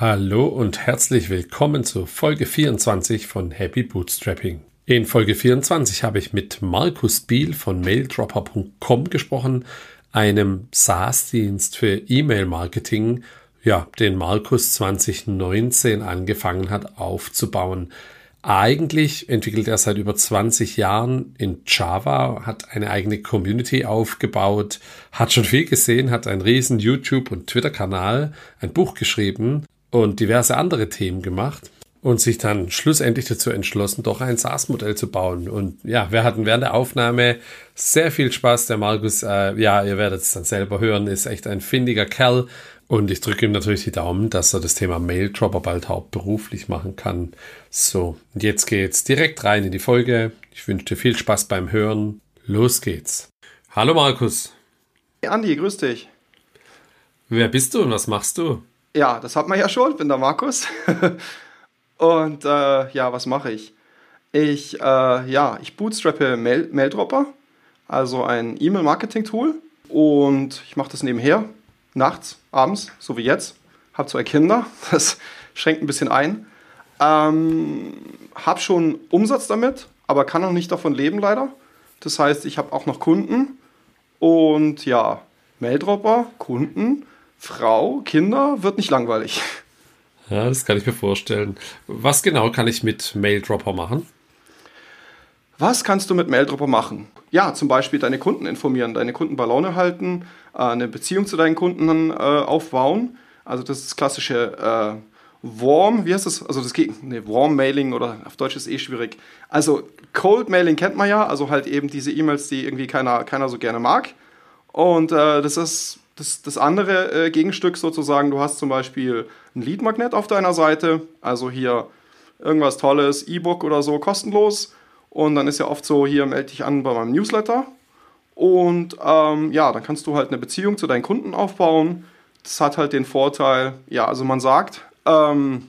Hallo und herzlich willkommen zu Folge 24 von Happy Bootstrapping. In Folge 24 habe ich mit Markus Biel von maildropper.com gesprochen, einem SaaS-Dienst für E-Mail-Marketing, ja, den Markus 2019 angefangen hat aufzubauen. Eigentlich entwickelt er seit über 20 Jahren in Java, hat eine eigene Community aufgebaut, hat schon viel gesehen, hat einen riesen YouTube- und Twitter-Kanal, ein Buch geschrieben und diverse andere Themen gemacht und sich dann schlussendlich dazu entschlossen, doch ein SaaS-Modell zu bauen. Und ja, wir hatten während der Aufnahme sehr viel Spaß. Der Markus, äh, ja, ihr werdet es dann selber hören, ist echt ein findiger Kerl. Und ich drücke ihm natürlich die Daumen, dass er das Thema Maildropper bald hauptberuflich machen kann. So, und jetzt geht's direkt rein in die Folge. Ich wünsche dir viel Spaß beim Hören. Los geht's. Hallo Markus. Hey Andi, grüß dich. Wer bist du und was machst du? Ja, das hat man ja schon. Bin der Markus. und äh, ja, was mache ich? Ich, äh, ja, ich bootstrappe Mail Maildropper, also ein E-Mail-Marketing-Tool. Und ich mache das nebenher, nachts, abends, so wie jetzt. Habe zwei Kinder, das schränkt ein bisschen ein. Ähm, habe schon Umsatz damit, aber kann noch nicht davon leben leider. Das heißt, ich habe auch noch Kunden und ja, Maildropper, Kunden Frau, Kinder, wird nicht langweilig. Ja, das kann ich mir vorstellen. Was genau kann ich mit Maildropper machen? Was kannst du mit Maildropper machen? Ja, zum Beispiel deine Kunden informieren, deine Kunden bei Laune halten, äh, eine Beziehung zu deinen Kunden äh, aufbauen. Also das ist das klassische äh, Warm, wie heißt das? Also das geht, nee, Warm Mailing oder auf Deutsch ist eh schwierig. Also Cold Mailing kennt man ja, also halt eben diese E-Mails, die irgendwie keiner, keiner so gerne mag. Und äh, das ist das, das andere äh, Gegenstück sozusagen, du hast zum Beispiel ein Lead-Magnet auf deiner Seite, also hier irgendwas Tolles, E-Book oder so, kostenlos. Und dann ist ja oft so, hier melde dich an bei meinem Newsletter. Und ähm, ja, dann kannst du halt eine Beziehung zu deinen Kunden aufbauen. Das hat halt den Vorteil, ja, also man sagt, ähm,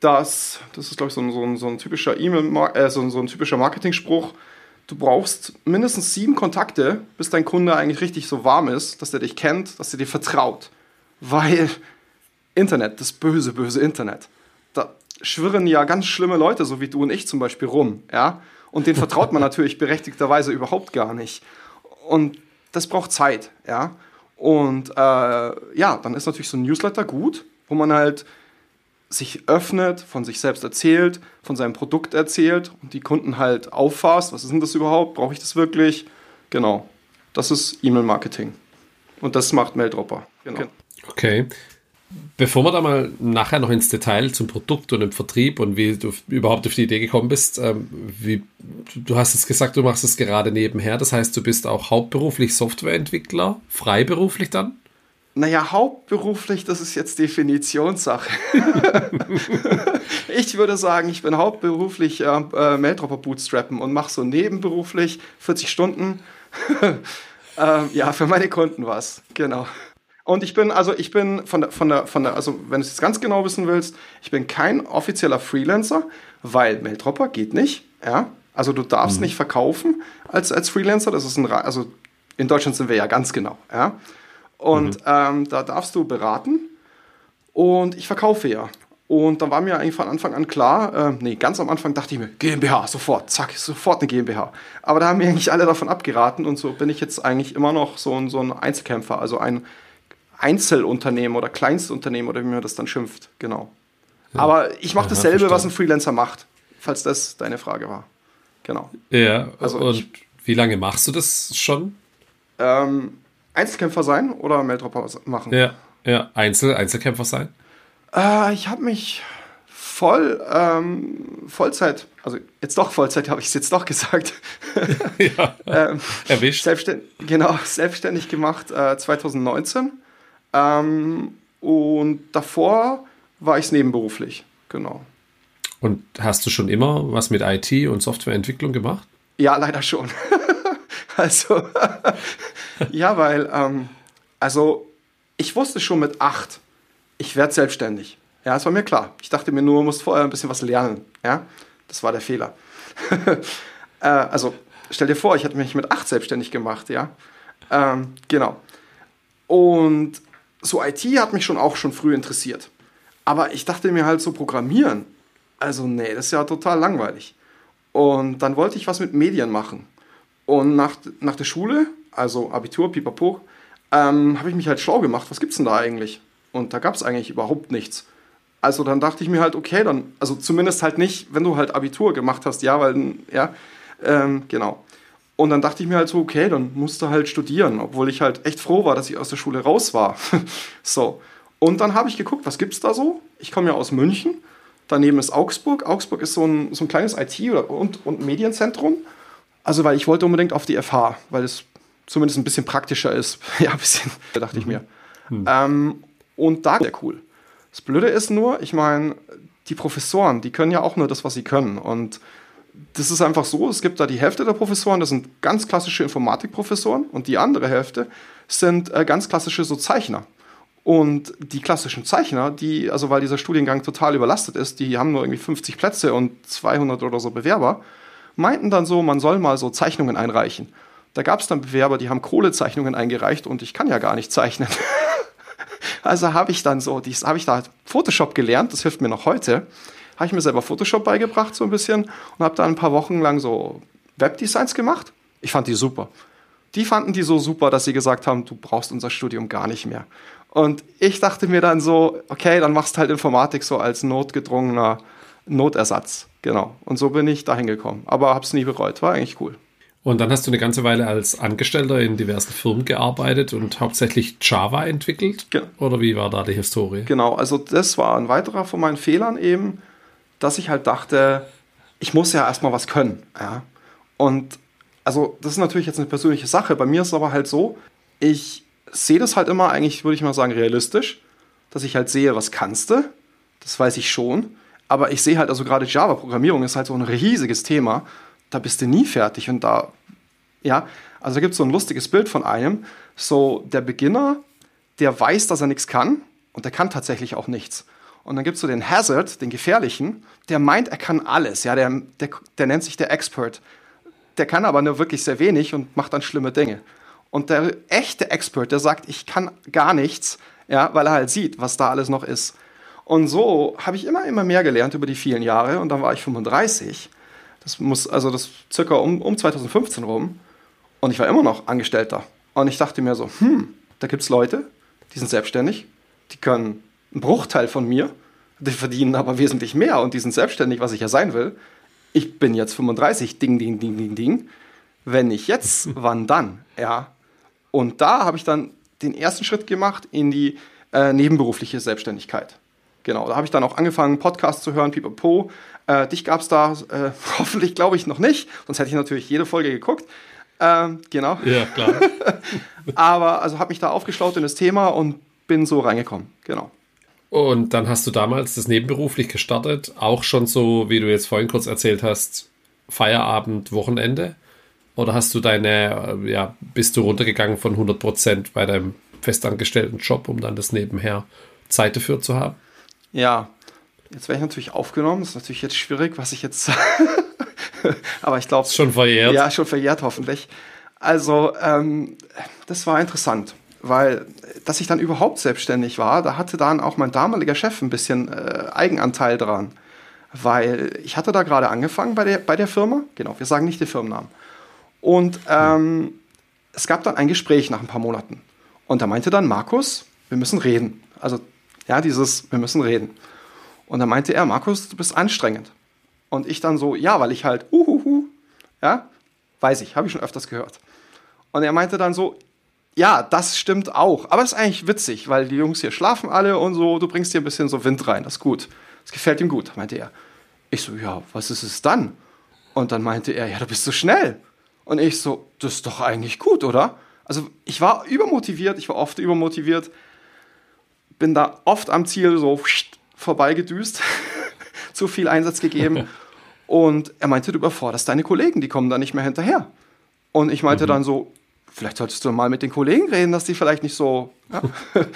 dass, das ist glaube ich so ein, so ein, so ein typischer E-Mail, äh, so, so ein typischer Marketing-Spruch, du brauchst mindestens sieben Kontakte, bis dein Kunde eigentlich richtig so warm ist, dass er dich kennt, dass er dir vertraut. Weil Internet, das böse, böse Internet, da schwirren ja ganz schlimme Leute, so wie du und ich zum Beispiel, rum. Ja? Und denen vertraut man natürlich berechtigterweise überhaupt gar nicht. Und das braucht Zeit. Ja? Und äh, ja, dann ist natürlich so ein Newsletter gut, wo man halt sich öffnet, von sich selbst erzählt, von seinem Produkt erzählt und die Kunden halt auffasst, was ist denn das überhaupt, brauche ich das wirklich? Genau, das ist E-Mail-Marketing. Und das macht Maildropper. Genau. Okay. Bevor wir da mal nachher noch ins Detail zum Produkt und dem Vertrieb und wie du überhaupt auf die Idee gekommen bist, ähm, wie, du hast es gesagt, du machst es gerade nebenher, das heißt, du bist auch hauptberuflich Softwareentwickler, freiberuflich dann? Naja, hauptberuflich, das ist jetzt Definitionssache. ich würde sagen, ich bin hauptberuflich äh, äh, Maildropper Bootstrappen und mache so nebenberuflich 40 Stunden. äh, ja, für meine Kunden was, genau. Und ich bin, also ich bin von der, von der, von der, also wenn du es ganz genau wissen willst, ich bin kein offizieller Freelancer, weil Maildropper geht nicht, ja. Also du darfst mhm. nicht verkaufen als, als Freelancer, das ist ein, also in Deutschland sind wir ja ganz genau, ja. Und mhm. ähm, da darfst du beraten. Und ich verkaufe ja. Und da war mir eigentlich von Anfang an klar, äh, nee, ganz am Anfang dachte ich mir, GmbH, sofort, zack, sofort eine GmbH. Aber da haben mir eigentlich alle davon abgeraten und so bin ich jetzt eigentlich immer noch so ein, so ein Einzelkämpfer, also ein Einzelunternehmen oder Kleinstunternehmen oder wie man das dann schimpft, genau. Ja. Aber ich mache ja, dasselbe, verstanden. was ein Freelancer macht, falls das deine Frage war. Genau. Ja, also und ich, wie lange machst du das schon? Ähm, Einzelkämpfer sein oder Maildropper machen? Ja, ja. Einzel, Einzelkämpfer sein? Äh, ich habe mich voll ähm, Vollzeit, also jetzt doch Vollzeit, habe ich es jetzt doch gesagt. ja, ähm, erwischt. Selbstständ, genau, selbstständig gemacht äh, 2019. Ähm, und davor war ich es nebenberuflich, genau. Und hast du schon immer was mit IT und Softwareentwicklung gemacht? Ja, leider schon. Also, ja, weil, ähm, also, ich wusste schon mit acht, ich werde selbstständig. Ja, das war mir klar. Ich dachte mir nur, du musst vorher ein bisschen was lernen. Ja, das war der Fehler. äh, also, stell dir vor, ich hätte mich mit acht selbstständig gemacht. Ja, ähm, genau. Und so IT hat mich schon auch schon früh interessiert. Aber ich dachte mir halt so, Programmieren, also nee, das ist ja total langweilig. Und dann wollte ich was mit Medien machen. Und nach, nach der Schule, also Abitur, pipapo, ähm, habe ich mich halt schlau gemacht. Was gibt's denn da eigentlich? Und da gab es eigentlich überhaupt nichts. Also dann dachte ich mir halt, okay, dann, also zumindest halt nicht, wenn du halt Abitur gemacht hast, ja, weil, ja, ähm, genau. Und dann dachte ich mir halt so, okay, dann musst du halt studieren, obwohl ich halt echt froh war, dass ich aus der Schule raus war. so. Und dann habe ich geguckt, was gibt's da so? Ich komme ja aus München. Daneben ist Augsburg. Augsburg ist so ein, so ein kleines IT- und, und Medienzentrum. Also, weil ich wollte unbedingt auf die FH, weil es zumindest ein bisschen praktischer ist. ja, ein bisschen, dachte ich mir. Mhm. Ähm, und da sehr cool. Das Blöde ist nur, ich meine, die Professoren, die können ja auch nur das, was sie können. Und das ist einfach so, es gibt da die Hälfte der Professoren, das sind ganz klassische Informatikprofessoren und die andere Hälfte sind äh, ganz klassische so Zeichner. Und die klassischen Zeichner, die, also weil dieser Studiengang total überlastet ist, die haben nur irgendwie 50 Plätze und 200 oder so Bewerber, meinten dann so, man soll mal so Zeichnungen einreichen. Da gab es dann Bewerber, die haben Kohlezeichnungen eingereicht und ich kann ja gar nicht zeichnen. also habe ich dann so, habe ich da Photoshop gelernt, das hilft mir noch heute habe ich mir selber Photoshop beigebracht so ein bisschen und habe da ein paar Wochen lang so Webdesigns gemacht. Ich fand die super. Die fanden die so super, dass sie gesagt haben, du brauchst unser Studium gar nicht mehr. Und ich dachte mir dann so, okay, dann machst halt Informatik so als notgedrungener Notersatz. Genau. Und so bin ich dahin gekommen. Aber habe es nie bereut. War eigentlich cool. Und dann hast du eine ganze Weile als Angestellter in diversen Firmen gearbeitet und hauptsächlich Java entwickelt? Genau. Oder wie war da die Historie? Genau, also das war ein weiterer von meinen Fehlern eben dass ich halt dachte, ich muss ja erstmal was können. Ja? Und also das ist natürlich jetzt eine persönliche Sache. Bei mir ist es aber halt so, ich sehe das halt immer eigentlich, würde ich mal sagen, realistisch, dass ich halt sehe, was kannst du. Das weiß ich schon. Aber ich sehe halt, also gerade Java-Programmierung ist halt so ein riesiges Thema. Da bist du nie fertig. Und da, ja, also da gibt es so ein lustiges Bild von einem. So, der Beginner, der weiß, dass er nichts kann und der kann tatsächlich auch nichts. Und dann gibt es so den Hazard, den Gefährlichen, der meint, er kann alles. Ja, der, der, der nennt sich der Expert. Der kann aber nur wirklich sehr wenig und macht dann schlimme Dinge. Und der echte Expert, der sagt, ich kann gar nichts, ja, weil er halt sieht, was da alles noch ist. Und so habe ich immer, immer mehr gelernt über die vielen Jahre. Und dann war ich 35. Das muss, also das circa um, um 2015 rum. Und ich war immer noch Angestellter. Und ich dachte mir so, hm, da gibt es Leute, die sind selbstständig, die können ein Bruchteil von mir, die verdienen aber wesentlich mehr und die sind selbstständig, was ich ja sein will. Ich bin jetzt 35, ding, ding, ding, ding, ding. Wenn nicht jetzt, wann dann? Ja. Und da habe ich dann den ersten Schritt gemacht in die äh, nebenberufliche Selbstständigkeit. Genau, da habe ich dann auch angefangen, Podcasts zu hören, pipapo. Äh, dich gab es da äh, hoffentlich, glaube ich, noch nicht, sonst hätte ich natürlich jede Folge geguckt. Ähm, genau. Ja, klar. Aber also habe mich da aufgeschlaut in das Thema und bin so reingekommen. Genau. Und dann hast du damals das nebenberuflich gestartet, auch schon so, wie du jetzt vorhin kurz erzählt hast, Feierabend, Wochenende? Oder hast du deine, äh, ja, bist du runtergegangen von 100 Prozent bei deinem festangestellten Job, um dann das nebenher Zeit dafür zu haben? Ja, jetzt wäre ich natürlich aufgenommen. Das ist natürlich jetzt schwierig, was ich jetzt. Aber ich glaube. Schon verjährt. Ja, schon verjährt, hoffentlich. Also, ähm, das war interessant weil dass ich dann überhaupt selbstständig war, da hatte dann auch mein damaliger Chef ein bisschen äh, Eigenanteil dran, weil ich hatte da gerade angefangen bei der, bei der Firma, genau, wir sagen nicht den Firmennamen. Und ähm, es gab dann ein Gespräch nach ein paar Monaten. Und da meinte dann Markus, wir müssen reden. Also, ja, dieses, wir müssen reden. Und da meinte er, Markus, du bist anstrengend. Und ich dann so, ja, weil ich halt, uhuhu, ja, weiß ich, habe ich schon öfters gehört. Und er meinte dann so, ja, das stimmt auch. Aber es ist eigentlich witzig, weil die Jungs hier schlafen alle und so, du bringst hier ein bisschen so Wind rein. Das ist gut. Das gefällt ihm gut, meinte er. Ich so, ja, was ist es dann? Und dann meinte er, ja, du bist so schnell. Und ich so, das ist doch eigentlich gut, oder? Also ich war übermotiviert, ich war oft übermotiviert, bin da oft am Ziel so vorbeigedüst, zu viel Einsatz gegeben. Und er meinte, du überforderst deine Kollegen, die kommen da nicht mehr hinterher. Und ich meinte mhm. dann so, vielleicht solltest du mal mit den Kollegen reden, dass die vielleicht nicht so. Ja.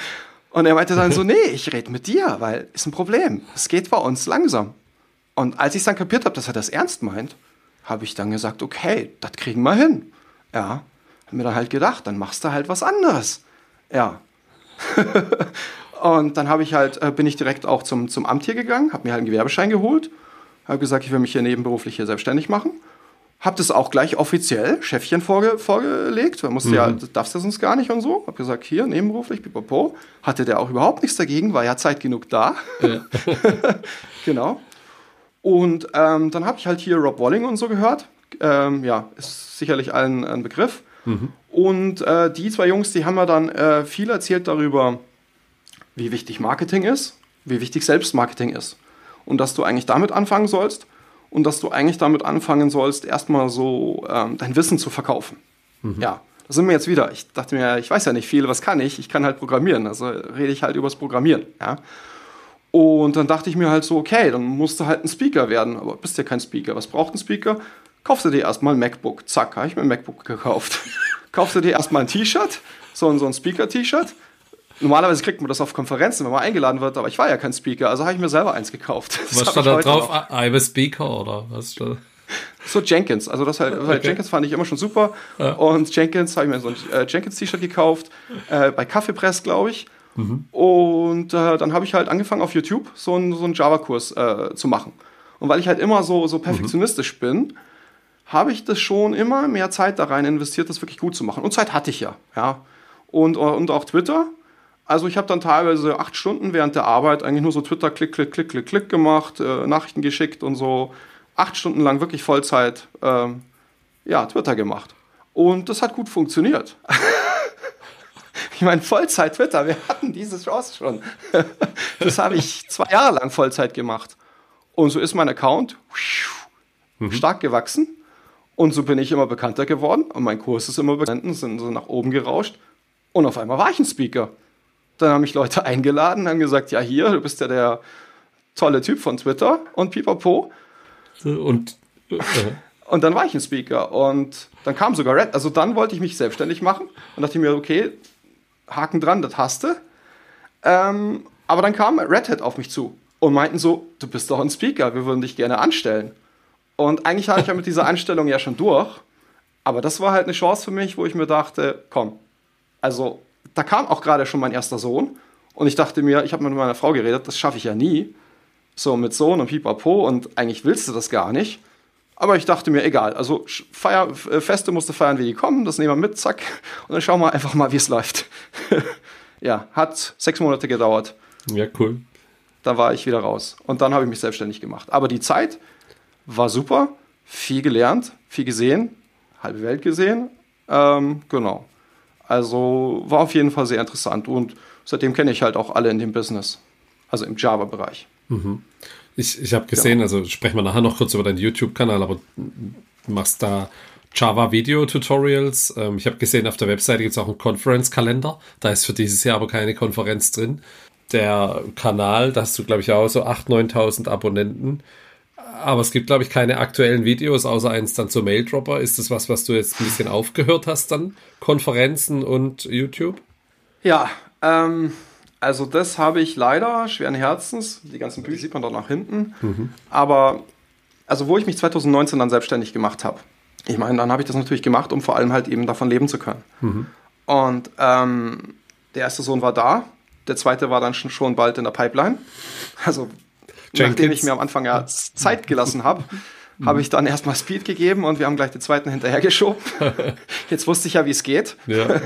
Und er meinte dann so, nee, ich rede mit dir, weil ist ein Problem. Es geht bei uns langsam. Und als ich dann kapiert habe, dass er das ernst meint, habe ich dann gesagt, okay, das kriegen wir hin. Ja, habe mir dann halt gedacht, dann machst du halt was anderes. Ja. Und dann habe ich halt, äh, bin ich direkt auch zum, zum Amt hier gegangen, habe mir halt einen Gewerbeschein geholt, habe gesagt, ich will mich hier nebenberuflich hier selbstständig machen. Habe das auch gleich offiziell Chefchen vorge vorgelegt, weil musste mhm. ja, darfst du sonst gar nicht und so. Habe gesagt, hier, nebenberuflich, pipapo. Hatte der auch überhaupt nichts dagegen, war ja Zeit genug da. Ja. genau. Und ähm, dann habe ich halt hier Rob Walling und so gehört. Ähm, ja, ist sicherlich allen ein Begriff. Mhm. Und äh, die zwei Jungs, die haben mir dann äh, viel erzählt darüber, wie wichtig Marketing ist, wie wichtig Selbstmarketing ist. Und dass du eigentlich damit anfangen sollst und dass du eigentlich damit anfangen sollst, erstmal so ähm, dein Wissen zu verkaufen. Mhm. Ja, da sind wir jetzt wieder. Ich dachte mir, ich weiß ja nicht viel, was kann ich? Ich kann halt programmieren, also rede ich halt übers Programmieren. Ja. Und dann dachte ich mir halt so, okay, dann musst du halt ein Speaker werden, aber bist ja kein Speaker. Was braucht ein Speaker? Kaufst du dir erstmal ein MacBook. Zack, habe ich mir ein MacBook gekauft. Kaufst du dir erstmal ein T-Shirt, so, so ein Speaker-T-Shirt, Normalerweise kriegt man das auf Konferenzen, wenn man eingeladen wird, aber ich war ja kein Speaker, also habe ich mir selber eins gekauft. Das was stand da drauf? Noch. I'm a Speaker oder was? So Jenkins, also das halt, okay. Jenkins fand ich immer schon super. Ja. Und Jenkins habe ich mir so ein äh, Jenkins-T-Shirt gekauft, äh, bei Kaffeepress, glaube ich. Mhm. Und äh, dann habe ich halt angefangen auf YouTube so einen, so Java-Kurs äh, zu machen. Und weil ich halt immer so, so perfektionistisch mhm. bin, habe ich das schon immer mehr Zeit da rein investiert, das wirklich gut zu machen. Und Zeit hatte ich ja, ja. Und, und auch Twitter also ich habe dann teilweise acht Stunden während der Arbeit eigentlich nur so Twitter klick, klick, klick, klick, klick gemacht, äh, Nachrichten geschickt und so acht Stunden lang wirklich Vollzeit ähm, ja, Twitter gemacht. Und das hat gut funktioniert. ich meine, Vollzeit Twitter, wir hatten diese Chance schon. das habe ich zwei Jahre lang Vollzeit gemacht. Und so ist mein Account mhm. stark gewachsen. Und so bin ich immer bekannter geworden. Und mein Kurs ist immer bekannt, sind so nach oben gerauscht. Und auf einmal war ich ein Speaker. Dann haben mich Leute eingeladen, haben gesagt, ja hier, du bist ja der tolle Typ von Twitter und pipapo. Und, äh. und dann war ich ein Speaker und dann kam sogar Red, also dann wollte ich mich selbstständig machen und dachte mir, okay, Haken dran, das hast du. Ähm, aber dann kam Red Hat auf mich zu und meinten so, du bist doch ein Speaker, wir würden dich gerne anstellen. Und eigentlich hatte ich ja mit dieser Anstellung ja schon durch, aber das war halt eine Chance für mich, wo ich mir dachte, komm, also da kam auch gerade schon mein erster Sohn und ich dachte mir, ich habe mit meiner Frau geredet, das schaffe ich ja nie. So mit Sohn und Pipapo und eigentlich willst du das gar nicht. Aber ich dachte mir, egal, also Feier, äh, Feste musste feiern, wie die kommen, das nehmen wir mit, zack. Und dann schauen wir einfach mal, wie es läuft. ja, hat sechs Monate gedauert. Ja, cool. Da war ich wieder raus. Und dann habe ich mich selbstständig gemacht. Aber die Zeit war super, viel gelernt, viel gesehen, halbe Welt gesehen. Ähm, genau. Also war auf jeden Fall sehr interessant und seitdem kenne ich halt auch alle in dem Business, also im Java-Bereich. Mhm. Ich, ich habe gesehen, ja. also sprechen wir nachher noch kurz über deinen YouTube-Kanal, aber du machst da Java-Video-Tutorials. Ähm, ich habe gesehen, auf der Webseite gibt es auch einen Conference-Kalender. Da ist für dieses Jahr aber keine Konferenz drin. Der Kanal, da hast du, glaube ich, auch so 8.000, 9.000 Abonnenten. Aber es gibt, glaube ich, keine aktuellen Videos, außer eins dann zur Maildropper. Ist das was, was du jetzt ein bisschen aufgehört hast dann? Konferenzen und YouTube? Ja, ähm, also das habe ich leider schweren Herzens. Die ganzen Bücher sieht man dort nach hinten. Mhm. Aber also wo ich mich 2019 dann selbstständig gemacht habe, ich meine, dann habe ich das natürlich gemacht, um vor allem halt eben davon leben zu können. Mhm. Und ähm, der erste Sohn war da, der zweite war dann schon, schon bald in der Pipeline. Also. Nachdem ich mir am Anfang ja Zeit gelassen habe, habe ich dann erstmal Speed gegeben und wir haben gleich den zweiten hinterhergeschoben. Jetzt wusste ich ja, wie es geht. Ja.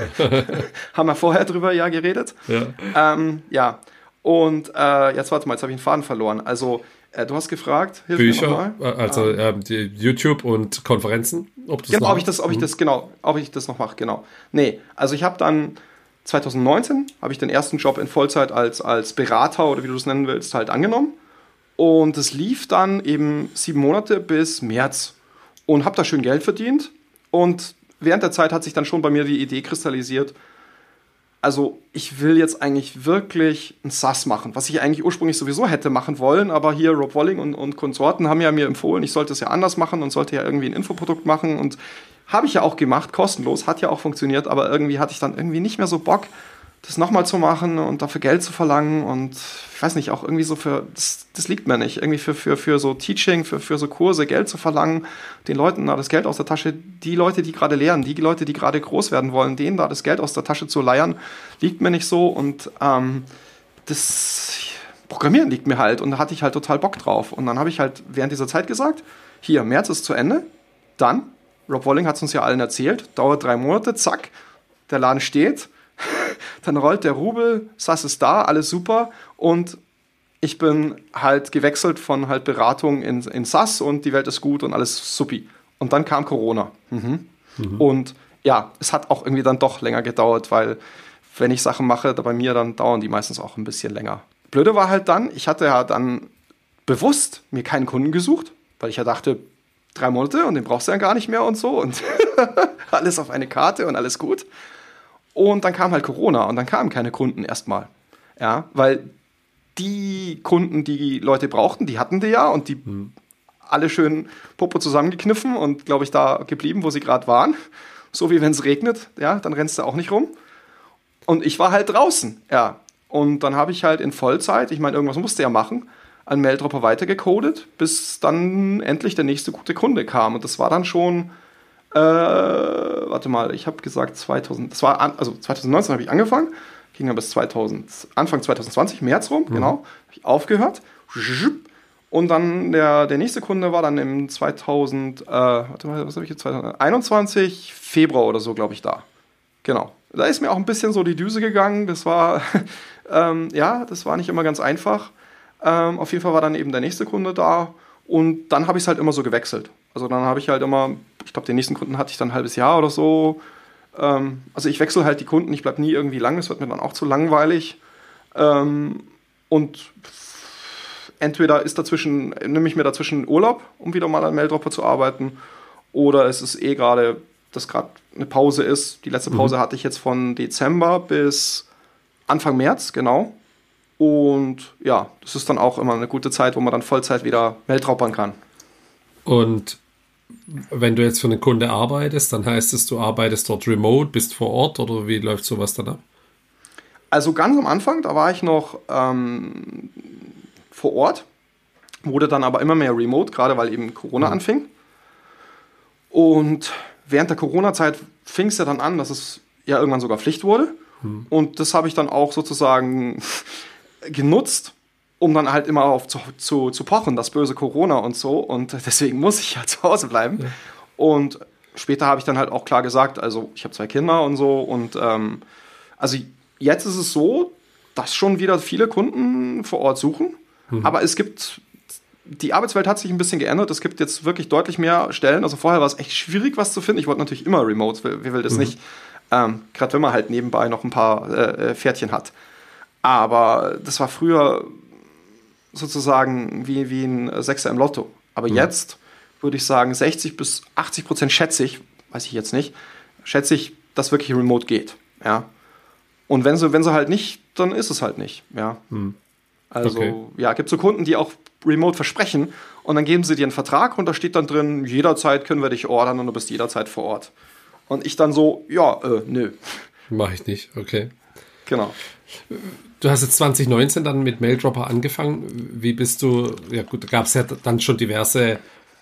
haben wir vorher drüber ja geredet. Ja. Ähm, ja. Und äh, jetzt warte mal, jetzt habe ich den Faden verloren. Also, äh, du hast gefragt, hilf Bücher, äh, also äh, YouTube und Konferenzen. Ob, genau, ob ich das, ob ich mhm. das, genau, ob ich das noch mache, genau. Nee, also ich habe dann 2019 habe ich den ersten Job in Vollzeit als, als Berater oder wie du es nennen willst, halt angenommen. Und es lief dann eben sieben Monate bis März und habe da schön Geld verdient. Und während der Zeit hat sich dann schon bei mir die Idee kristallisiert, also ich will jetzt eigentlich wirklich ein SaaS machen, was ich eigentlich ursprünglich sowieso hätte machen wollen, aber hier Rob Walling und, und Konsorten haben ja mir empfohlen, ich sollte es ja anders machen und sollte ja irgendwie ein Infoprodukt machen und habe ich ja auch gemacht, kostenlos, hat ja auch funktioniert, aber irgendwie hatte ich dann irgendwie nicht mehr so Bock, das nochmal zu machen und dafür Geld zu verlangen und ich weiß nicht, auch irgendwie so für, das, das liegt mir nicht, irgendwie für, für, für so Teaching, für, für so Kurse Geld zu verlangen, den Leuten da das Geld aus der Tasche, die Leute, die gerade lernen, die Leute, die gerade groß werden wollen, denen da das Geld aus der Tasche zu leiern, liegt mir nicht so und ähm, das Programmieren liegt mir halt und da hatte ich halt total Bock drauf. Und dann habe ich halt während dieser Zeit gesagt, hier, März ist zu Ende, dann, Rob Walling hat es uns ja allen erzählt, dauert drei Monate, zack, der Laden steht, dann rollt der Rubel, SAS ist da, alles super und ich bin halt gewechselt von halt Beratung in, in SAS und die Welt ist gut und alles supi. Und dann kam Corona. Mhm. Mhm. Und ja, es hat auch irgendwie dann doch länger gedauert, weil wenn ich Sachen mache, da bei mir, dann dauern die meistens auch ein bisschen länger. Blöde war halt dann, ich hatte ja dann bewusst mir keinen Kunden gesucht, weil ich ja dachte, drei Monate und den brauchst du ja gar nicht mehr und so und alles auf eine Karte und alles gut. Und dann kam halt Corona und dann kamen keine Kunden erstmal. Ja, weil die Kunden, die, Leute brauchten, die hatten die ja und die mhm. alle schön Popo zusammengekniffen und glaube ich da geblieben, wo sie gerade waren. So wie wenn es regnet, ja, dann rennst du auch nicht rum. Und ich war halt draußen, ja. Und dann habe ich halt in Vollzeit, ich meine, irgendwas musste ja machen, an Maildropper weitergecodet, bis dann endlich der nächste gute Kunde kam. Und das war dann schon, äh, warte mal, ich habe gesagt 2000, das war, an, also 2019 habe ich angefangen, ging dann bis 2000, Anfang 2020, März rum, mhm. genau, habe ich aufgehört. Und dann der, der nächste Kunde war dann im 2000, äh, warte mal, was habe ich jetzt, 2021, Februar oder so, glaube ich, da. Genau. Da ist mir auch ein bisschen so die Düse gegangen. Das war, ähm, ja, das war nicht immer ganz einfach. Ähm, auf jeden Fall war dann eben der nächste Kunde da und dann habe ich es halt immer so gewechselt. Also dann habe ich halt immer, ich glaube, den nächsten Kunden hatte ich dann ein halbes Jahr oder so. Ähm, also ich wechsle halt die Kunden, ich bleibe nie irgendwie lang, es wird mir dann auch zu langweilig. Ähm, und entweder ist dazwischen, nehme ich mir dazwischen Urlaub, um wieder mal an Maildropper zu arbeiten, oder es ist eh gerade, dass gerade eine Pause ist. Die letzte Pause mhm. hatte ich jetzt von Dezember bis Anfang März, genau. Und ja, das ist dann auch immer eine gute Zeit, wo man dann Vollzeit wieder Meldraupern kann. Und wenn du jetzt für einen Kunde arbeitest, dann heißt es, du arbeitest dort remote, bist vor Ort oder wie läuft sowas dann ab? Also ganz am Anfang, da war ich noch ähm, vor Ort, wurde dann aber immer mehr remote, gerade weil eben Corona mhm. anfing. Und während der Corona-Zeit fing es ja dann an, dass es ja irgendwann sogar Pflicht wurde. Mhm. Und das habe ich dann auch sozusagen genutzt, um dann halt immer auf zu, zu, zu, pochen, das böse Corona und so. Und deswegen muss ich ja zu Hause bleiben. Ja. Und später habe ich dann halt auch klar gesagt, also ich habe zwei Kinder und so. Und ähm, also jetzt ist es so, dass schon wieder viele Kunden vor Ort suchen. Mhm. Aber es gibt, die Arbeitswelt hat sich ein bisschen geändert. Es gibt jetzt wirklich deutlich mehr Stellen. Also vorher war es echt schwierig, was zu finden. Ich wollte natürlich immer Remote, wer will das mhm. nicht? Ähm, Gerade wenn man halt nebenbei noch ein paar äh, äh Pferdchen hat. Aber das war früher sozusagen wie, wie ein Sechser im Lotto. Aber mhm. jetzt würde ich sagen, 60 bis 80 Prozent schätze ich, weiß ich jetzt nicht, schätze ich, dass wirklich remote geht. Ja. Und wenn sie, wenn sie halt nicht, dann ist es halt nicht. Ja. Mhm. Also, okay. ja, gibt so Kunden, die auch remote versprechen und dann geben sie dir einen Vertrag und da steht dann drin, jederzeit können wir dich ordern und du bist jederzeit vor Ort. Und ich dann so, ja, äh, nö. Mach ich nicht, okay. Genau. Du hast jetzt 2019 dann mit Maildropper angefangen. Wie bist du, ja gut, gab es ja dann schon diverse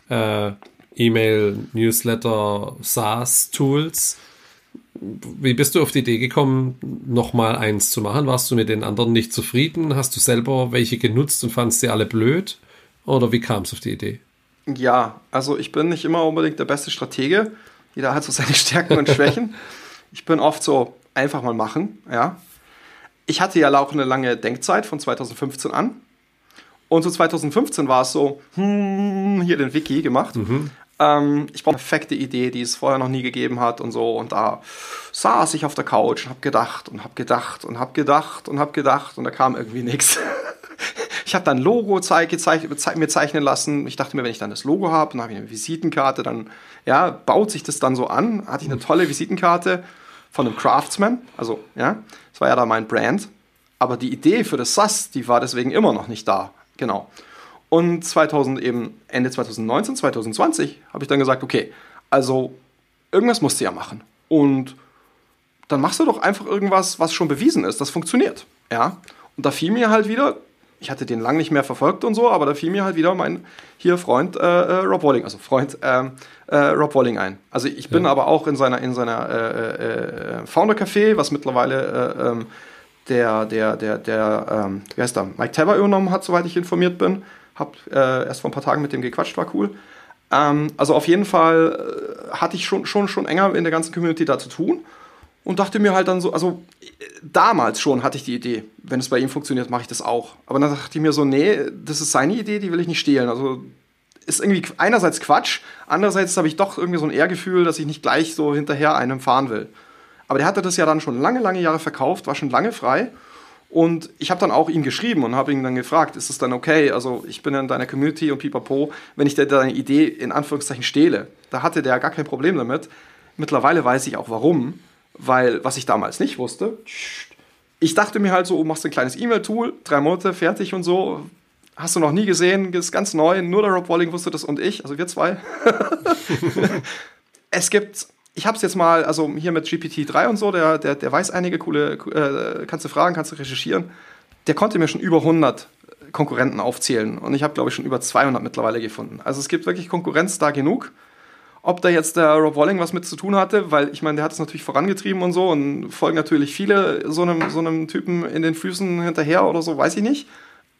äh, E-Mail, Newsletter, SaaS-Tools. Wie bist du auf die Idee gekommen, nochmal eins zu machen? Warst du mit den anderen nicht zufrieden? Hast du selber welche genutzt und fandest sie alle blöd? Oder wie kam es auf die Idee? Ja, also ich bin nicht immer unbedingt der beste Stratege. Jeder hat so seine Stärken und Schwächen. ich bin oft so einfach mal machen, ja ich hatte ja auch eine lange Denkzeit von 2015 an. Und so 2015 war es so, hm, hier den Wiki gemacht. Mhm. Ähm, ich brauche eine perfekte Idee, die es vorher noch nie gegeben hat und so. Und da saß ich auf der Couch und habe gedacht und habe gedacht und habe gedacht und habe gedacht und da kam irgendwie nichts. Ich habe dann ein Logo mir zeichnen lassen. Ich dachte mir, wenn ich dann das Logo habe, dann habe ich eine Visitenkarte, dann ja, baut sich das dann so an. Hatte ich eine tolle Visitenkarte von einem Craftsman. Also, ja, das war ja da mein Brand. Aber die Idee für das SAS, die war deswegen immer noch nicht da. Genau. Und 2000 eben, Ende 2019, 2020, habe ich dann gesagt, okay, also irgendwas musst du ja machen. Und dann machst du doch einfach irgendwas, was schon bewiesen ist, das funktioniert. Ja. Und da fiel mir halt wieder, ich hatte den lang nicht mehr verfolgt und so, aber da fiel mir halt wieder mein hier Freund äh, äh Rob Walling, also Freund ähm, äh, Rob Walling ein. Also ich bin ja. aber auch in seiner in seiner äh, äh, äh Founder Café, was mittlerweile äh, ähm, der, der, der, der, ähm, wie heißt der, Mike Tabber übernommen hat, soweit ich informiert bin. Hab erst vor ein paar Tagen mit dem gequatscht, war cool. Ähm, also auf jeden Fall hatte ich schon, schon, schon enger in der ganzen Community da zu tun und dachte mir halt dann so, also damals schon hatte ich die Idee, wenn es bei ihm funktioniert, mache ich das auch. Aber dann dachte ich mir so, nee, das ist seine Idee, die will ich nicht stehlen. Also ist irgendwie einerseits Quatsch, andererseits habe ich doch irgendwie so ein Ehrgefühl, dass ich nicht gleich so hinterher einem fahren will. Aber der hatte das ja dann schon lange, lange Jahre verkauft, war schon lange frei. Und ich habe dann auch ihn geschrieben und habe ihn dann gefragt, ist es dann okay? Also ich bin in deiner Community und pipapo, wenn ich dir deine Idee in Anführungszeichen stehle. Da hatte der gar kein Problem damit. Mittlerweile weiß ich auch warum, weil was ich damals nicht wusste, ich dachte mir halt so, oh, machst ein kleines E-Mail-Tool, drei Monate fertig und so. Hast du noch nie gesehen, ist ganz neu, nur der Rob Walling wusste das und ich, also wir zwei. es gibt ich habe es jetzt mal, also hier mit GPT-3 und so, der, der, der weiß einige coole, äh, kannst du fragen, kannst du recherchieren. Der konnte mir schon über 100 Konkurrenten aufzählen und ich habe, glaube ich, schon über 200 mittlerweile gefunden. Also es gibt wirklich Konkurrenz da genug. Ob da jetzt der Rob Walling was mit zu tun hatte, weil ich meine, der hat es natürlich vorangetrieben und so und folgen natürlich viele so einem, so einem Typen in den Füßen hinterher oder so, weiß ich nicht.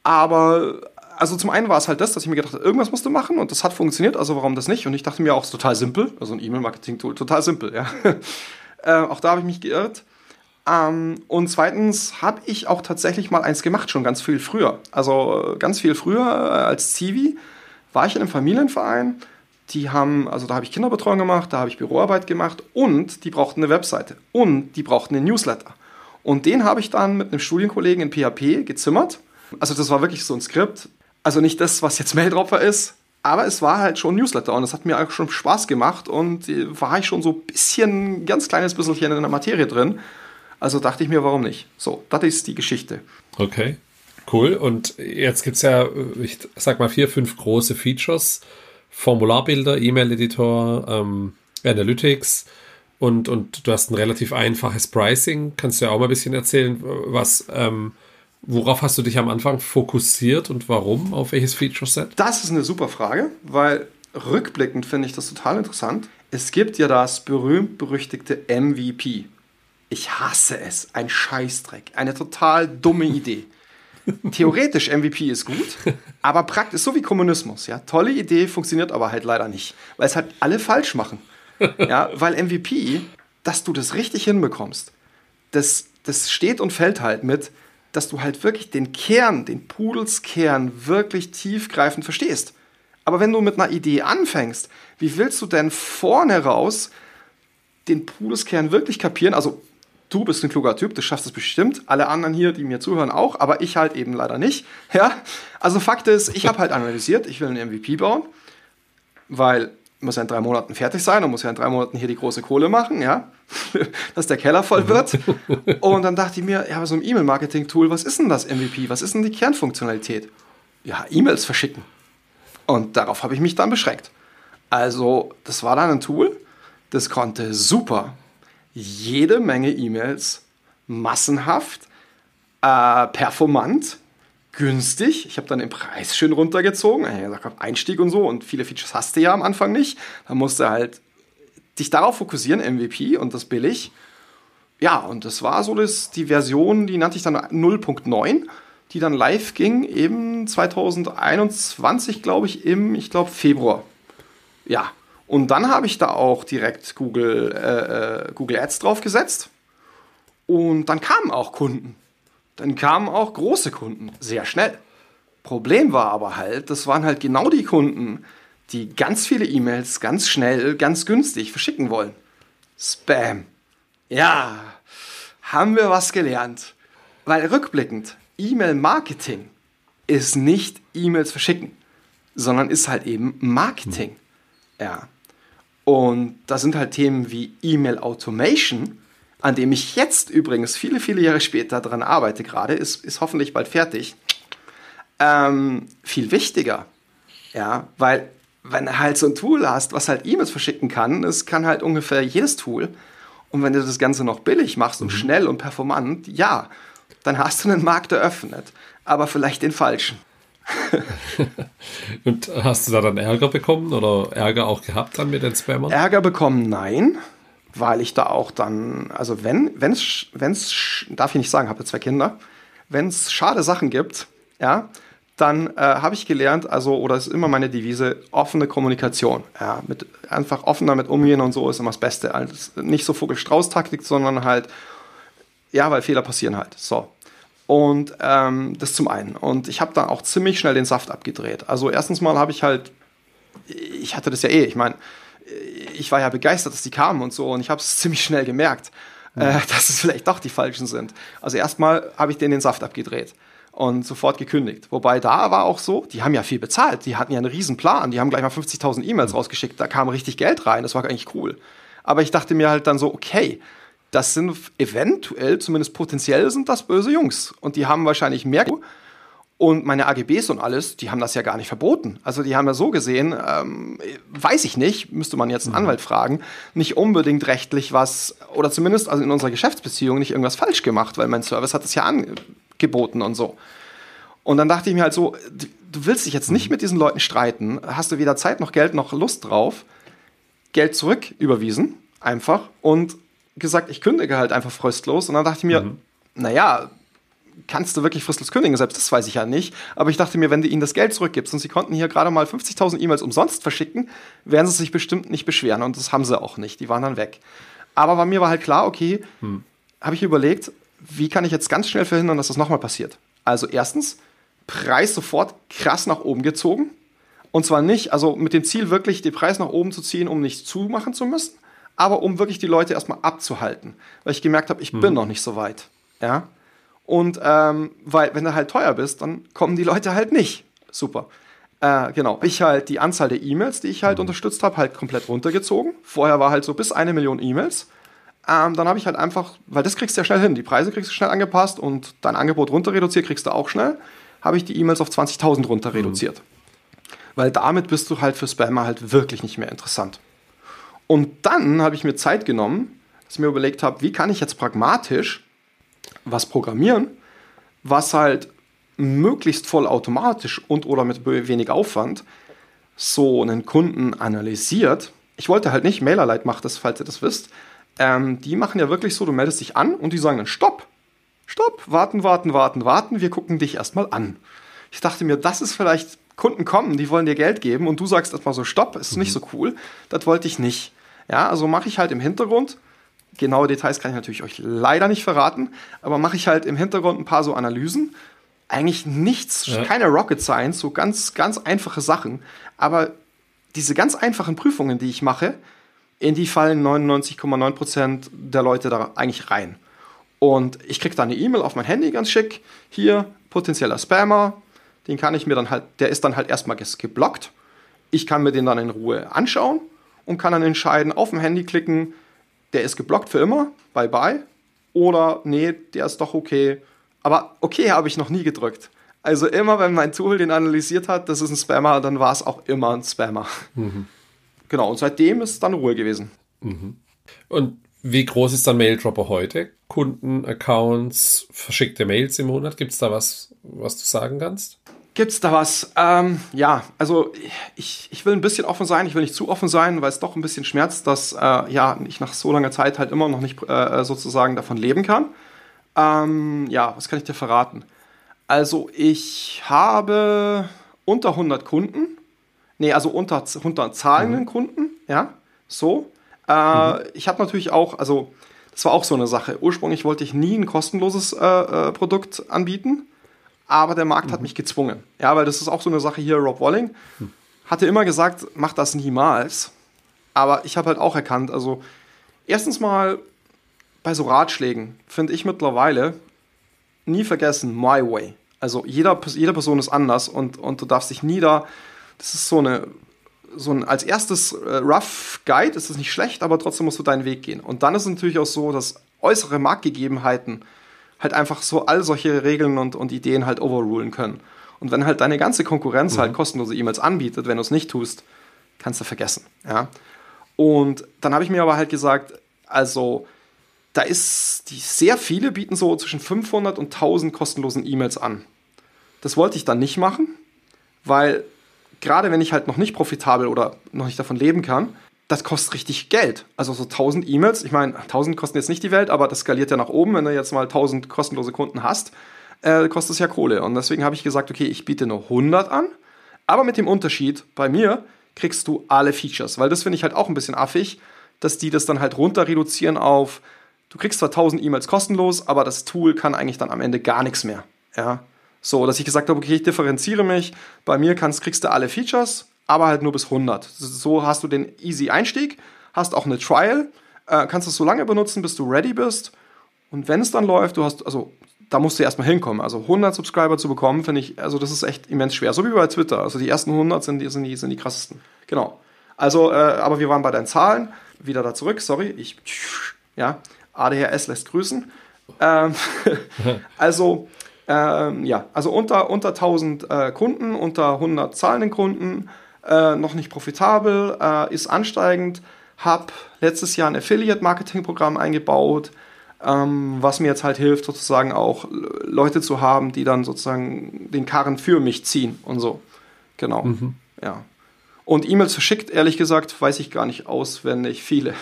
Aber also zum einen war es halt das, dass ich mir gedacht habe, irgendwas musst du machen und das hat funktioniert, also warum das nicht? Und ich dachte mir auch, es ist total simpel, also ein E-Mail-Marketing-Tool, total simpel, ja. äh, auch da habe ich mich geirrt. Ähm, und zweitens habe ich auch tatsächlich mal eins gemacht, schon ganz viel früher. Also äh, ganz viel früher äh, als Zivi war ich in einem Familienverein. Die haben, also da habe ich Kinderbetreuung gemacht, da habe ich Büroarbeit gemacht und die brauchten eine Webseite und die brauchten einen Newsletter. Und den habe ich dann mit einem Studienkollegen in PHP gezimmert. Also das war wirklich so ein Skript, also nicht das, was jetzt Maildropper ist, aber es war halt schon Newsletter und es hat mir auch schon Spaß gemacht und war ich schon so ein bisschen, ganz kleines bisschen in der Materie drin. Also dachte ich mir, warum nicht? So, das ist die Geschichte. Okay, cool. Und jetzt gibt es ja, ich sag mal, vier, fünf große Features. Formularbilder, E-Mail-Editor, ähm, Analytics und, und du hast ein relativ einfaches Pricing. Kannst du ja auch mal ein bisschen erzählen, was ähm, Worauf hast du dich am Anfang fokussiert und warum? Auf welches Feature-Set? Das ist eine super Frage, weil rückblickend finde ich das total interessant. Es gibt ja das berühmt-berüchtigte MVP. Ich hasse es. Ein Scheißdreck. Eine total dumme Idee. Theoretisch MVP ist gut, aber praktisch, so wie Kommunismus, ja. Tolle Idee, funktioniert aber halt leider nicht, weil es halt alle falsch machen. Ja, weil MVP, dass du das richtig hinbekommst, das, das steht und fällt halt mit, dass du halt wirklich den Kern, den Pudelskern wirklich tiefgreifend verstehst. Aber wenn du mit einer Idee anfängst, wie willst du denn vorne raus den Pudelskern wirklich kapieren? Also du bist ein kluger Typ, du schaffst es bestimmt. Alle anderen hier, die mir zuhören, auch, aber ich halt eben leider nicht. Ja? Also Fakt ist, ich habe halt analysiert, ich will einen MVP bauen, weil muss ja in drei Monaten fertig sein und muss ja in drei Monaten hier die große Kohle machen, ja, dass der Keller voll wird. und dann dachte ich mir, ja, so ein E-Mail-Marketing-Tool, was ist denn das MVP? Was ist denn die Kernfunktionalität? Ja, E-Mails verschicken. Und darauf habe ich mich dann beschränkt. Also, das war dann ein Tool, das konnte super jede Menge E-Mails massenhaft, äh, performant günstig. Ich habe dann den Preis schön runtergezogen. Ich habe gesagt, Einstieg und so und viele Features hast du ja am Anfang nicht. Da musst du halt dich darauf fokussieren, MVP und das billig. Ja, und das war so das, die Version, die nannte ich dann 0.9, die dann live ging, eben 2021, glaube ich, im, ich glaube, Februar. Ja, und dann habe ich da auch direkt Google, äh, äh Google Ads draufgesetzt. Und dann kamen auch Kunden. Dann kamen auch große Kunden, sehr schnell. Problem war aber halt, das waren halt genau die Kunden, die ganz viele E-Mails ganz schnell, ganz günstig verschicken wollen. Spam. Ja, haben wir was gelernt. Weil rückblickend, E-Mail-Marketing ist nicht E-Mails verschicken, sondern ist halt eben Marketing. Ja. Und da sind halt Themen wie E-Mail-Automation an dem ich jetzt übrigens viele, viele Jahre später daran arbeite gerade, ist, ist hoffentlich bald fertig, ähm, viel wichtiger. Ja, weil wenn du halt so ein Tool hast, was halt E-Mails verschicken kann, das kann halt ungefähr jedes Tool. Und wenn du das Ganze noch billig machst und mhm. schnell und performant, ja, dann hast du einen Markt eröffnet. Aber vielleicht den falschen. und hast du da dann Ärger bekommen oder Ärger auch gehabt dann mit den Spammern? Ärger bekommen, nein weil ich da auch dann, also wenn, wenn es, wenn es, darf ich nicht sagen, habe zwei Kinder, wenn es schade Sachen gibt, ja, dann äh, habe ich gelernt, also, oder ist immer meine Devise, offene Kommunikation. Ja, mit, einfach offen damit umgehen und so ist immer das Beste. Also nicht so Vogel-Strauß-Taktik, sondern halt, ja, weil Fehler passieren halt. So. Und ähm, das zum einen. Und ich habe dann auch ziemlich schnell den Saft abgedreht. Also erstens mal habe ich halt, ich hatte das ja eh, ich meine, ich war ja begeistert, dass die kamen und so und ich habe es ziemlich schnell gemerkt, mhm. äh, dass es vielleicht doch die falschen sind. Also erstmal habe ich denen den Saft abgedreht und sofort gekündigt. Wobei da war auch so, die haben ja viel bezahlt, die hatten ja einen riesen Plan, die haben gleich mal 50.000 E-Mails mhm. rausgeschickt, da kam richtig Geld rein, das war eigentlich cool. Aber ich dachte mir halt dann so, okay, das sind eventuell, zumindest potenziell sind das böse Jungs und die haben wahrscheinlich mehr und meine AGBs und alles, die haben das ja gar nicht verboten. Also die haben ja so gesehen, ähm, weiß ich nicht, müsste man jetzt einen mhm. Anwalt fragen, nicht unbedingt rechtlich was, oder zumindest also in unserer Geschäftsbeziehung nicht irgendwas falsch gemacht, weil mein Service hat es ja angeboten und so. Und dann dachte ich mir halt so, du willst dich jetzt nicht mhm. mit diesen Leuten streiten, hast du weder Zeit noch Geld noch Lust drauf, Geld zurück überwiesen, einfach, und gesagt, ich kündige halt einfach fristlos. Und dann dachte ich mir, mhm. naja, kannst du wirklich fristlos kündigen? Selbst das weiß ich ja nicht. Aber ich dachte mir, wenn du ihnen das Geld zurückgibst und sie konnten hier gerade mal 50.000 E-Mails umsonst verschicken, werden sie sich bestimmt nicht beschweren. Und das haben sie auch nicht. Die waren dann weg. Aber bei mir war halt klar, okay, hm. habe ich überlegt, wie kann ich jetzt ganz schnell verhindern, dass das nochmal passiert? Also erstens, Preis sofort krass nach oben gezogen. Und zwar nicht, also mit dem Ziel wirklich den Preis nach oben zu ziehen, um nicht zumachen zu müssen, aber um wirklich die Leute erstmal abzuhalten. Weil ich gemerkt habe, ich hm. bin noch nicht so weit. Ja. Und ähm, weil, wenn du halt teuer bist, dann kommen die Leute halt nicht. Super. Äh, genau. Ich halt die Anzahl der E-Mails, die ich halt mhm. unterstützt habe, halt komplett runtergezogen. Vorher war halt so bis eine Million E-Mails. Ähm, dann habe ich halt einfach, weil das kriegst du ja schnell hin, die Preise kriegst du schnell angepasst und dein Angebot runter reduziert kriegst du auch schnell, habe ich die E-Mails auf 20.000 runter mhm. reduziert. Weil damit bist du halt für Spammer halt wirklich nicht mehr interessant. Und dann habe ich mir Zeit genommen, dass ich mir überlegt habe, wie kann ich jetzt pragmatisch was programmieren, was halt möglichst vollautomatisch und oder mit wenig Aufwand so einen Kunden analysiert. Ich wollte halt nicht, MailerLite macht das, falls ihr das wisst. Ähm, die machen ja wirklich so, du meldest dich an und die sagen dann Stopp, Stopp, warten, warten, warten, warten, wir gucken dich erstmal an. Ich dachte mir, das ist vielleicht, Kunden kommen, die wollen dir Geld geben und du sagst erstmal so Stopp, ist mhm. nicht so cool. Das wollte ich nicht. Ja, also mache ich halt im Hintergrund Genaue Details kann ich natürlich euch leider nicht verraten, aber mache ich halt im Hintergrund ein paar so Analysen. Eigentlich nichts, ja. keine Rocket Science, so ganz, ganz einfache Sachen. Aber diese ganz einfachen Prüfungen, die ich mache, in die fallen 99,9% der Leute da eigentlich rein. Und ich kriege dann eine E-Mail auf mein Handy ganz schick. Hier, potenzieller Spammer. Den kann ich mir dann halt, der ist dann halt erstmal geblockt. Ich kann mir den dann in Ruhe anschauen und kann dann entscheiden, auf dem Handy klicken, der ist geblockt für immer, bye bye. Oder nee, der ist doch okay. Aber okay habe ich noch nie gedrückt. Also immer, wenn mein Tool den analysiert hat, das ist ein Spammer, dann war es auch immer ein Spammer. Mhm. Genau, und seitdem ist dann Ruhe gewesen. Mhm. Und wie groß ist dann Maildropper heute? Kunden, Accounts, verschickte Mails im Monat? Gibt es da was, was du sagen kannst? Gibt's da was? Ähm, ja, also ich, ich will ein bisschen offen sein, ich will nicht zu offen sein, weil es doch ein bisschen schmerzt, dass äh, ja, ich nach so langer Zeit halt immer noch nicht äh, sozusagen davon leben kann. Ähm, ja, was kann ich dir verraten? Also ich habe unter 100 Kunden, nee, also unter, unter zahlenden mhm. Kunden, ja, so. Äh, mhm. Ich habe natürlich auch, also das war auch so eine Sache. Ursprünglich wollte ich nie ein kostenloses äh, äh, Produkt anbieten aber der Markt mhm. hat mich gezwungen. Ja, weil das ist auch so eine Sache hier, Rob Walling hm. hatte immer gesagt, mach das niemals. Aber ich habe halt auch erkannt, also erstens mal bei so Ratschlägen finde ich mittlerweile nie vergessen, my way. Also jeder, jede Person ist anders und, und du darfst dich nie da, das ist so eine, so ein, als erstes äh, Rough Guide ist es nicht schlecht, aber trotzdem musst du deinen Weg gehen. Und dann ist es natürlich auch so, dass äußere Marktgegebenheiten halt einfach so all solche Regeln und, und Ideen halt overrulen können. Und wenn halt deine ganze Konkurrenz mhm. halt kostenlose E-Mails anbietet, wenn du es nicht tust, kannst du vergessen. Ja? Und dann habe ich mir aber halt gesagt, also da ist, die sehr viele bieten so zwischen 500 und 1000 kostenlosen E-Mails an. Das wollte ich dann nicht machen, weil gerade wenn ich halt noch nicht profitabel oder noch nicht davon leben kann, das kostet richtig Geld. Also so 1000 E-Mails, ich meine, 1000 kosten jetzt nicht die Welt, aber das skaliert ja nach oben, wenn du jetzt mal 1000 kostenlose Kunden hast, äh, kostet es ja Kohle. Und deswegen habe ich gesagt, okay, ich biete nur 100 an, aber mit dem Unterschied, bei mir kriegst du alle Features, weil das finde ich halt auch ein bisschen affig, dass die das dann halt runter reduzieren auf, du kriegst zwar 1000 E-Mails kostenlos, aber das Tool kann eigentlich dann am Ende gar nichts mehr. Ja, so, dass ich gesagt habe, okay, ich differenziere mich, bei mir kannst, kriegst du alle Features, aber halt nur bis 100. So hast du den easy Einstieg, hast auch eine Trial, äh, kannst es so lange benutzen, bis du ready bist. Und wenn es dann läuft, du hast, also da musst du erstmal hinkommen. Also 100 Subscriber zu bekommen, finde ich, also das ist echt immens schwer. So wie bei Twitter. Also die ersten 100 sind die, sind die, sind die krassesten. Genau. Also, äh, aber wir waren bei deinen Zahlen. Wieder da zurück, sorry. Ich, ja, ADHS lässt grüßen. Ähm, also, ähm, ja, also unter, unter 1000 äh, Kunden, unter 100 zahlenden Kunden äh, noch nicht profitabel, äh, ist ansteigend, habe letztes Jahr ein Affiliate-Marketing-Programm eingebaut, ähm, was mir jetzt halt hilft, sozusagen auch Leute zu haben, die dann sozusagen den Karren für mich ziehen und so. Genau. Mhm. Ja. Und E-Mails verschickt, ehrlich gesagt, weiß ich gar nicht auswendig viele.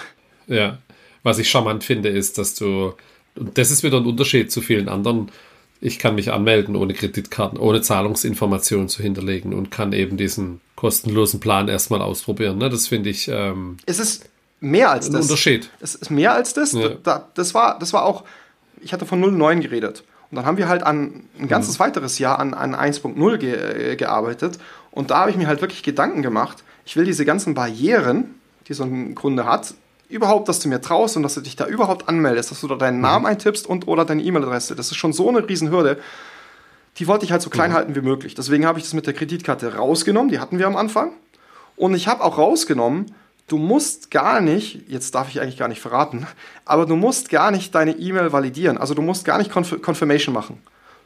Ja. Was ich charmant finde, ist, dass du, und das ist wieder ein Unterschied zu vielen anderen ich kann mich anmelden ohne Kreditkarten, ohne Zahlungsinformationen zu hinterlegen und kann eben diesen kostenlosen Plan erstmal ausprobieren. Ne? Das finde ich. Ähm, es ist mehr als ein das. Unterschied. Es ist mehr als das. Ja. Da, das, war, das war auch, ich hatte von 0,9 geredet. Und dann haben wir halt an ein ganzes mhm. weiteres Jahr an, an 1.0 ge, äh, gearbeitet. Und da habe ich mir halt wirklich Gedanken gemacht. Ich will diese ganzen Barrieren, die so ein Kunde hat, überhaupt, dass du mir traust und dass du dich da überhaupt anmeldest, dass du da deinen Namen mhm. eintippst und oder deine E-Mail-Adresse. Das ist schon so eine Riesenhürde. Die wollte ich halt so klein mhm. halten wie möglich. Deswegen habe ich das mit der Kreditkarte rausgenommen. Die hatten wir am Anfang. Und ich habe auch rausgenommen, du musst gar nicht, jetzt darf ich eigentlich gar nicht verraten, aber du musst gar nicht deine E-Mail validieren. Also du musst gar nicht Conf Confirmation machen.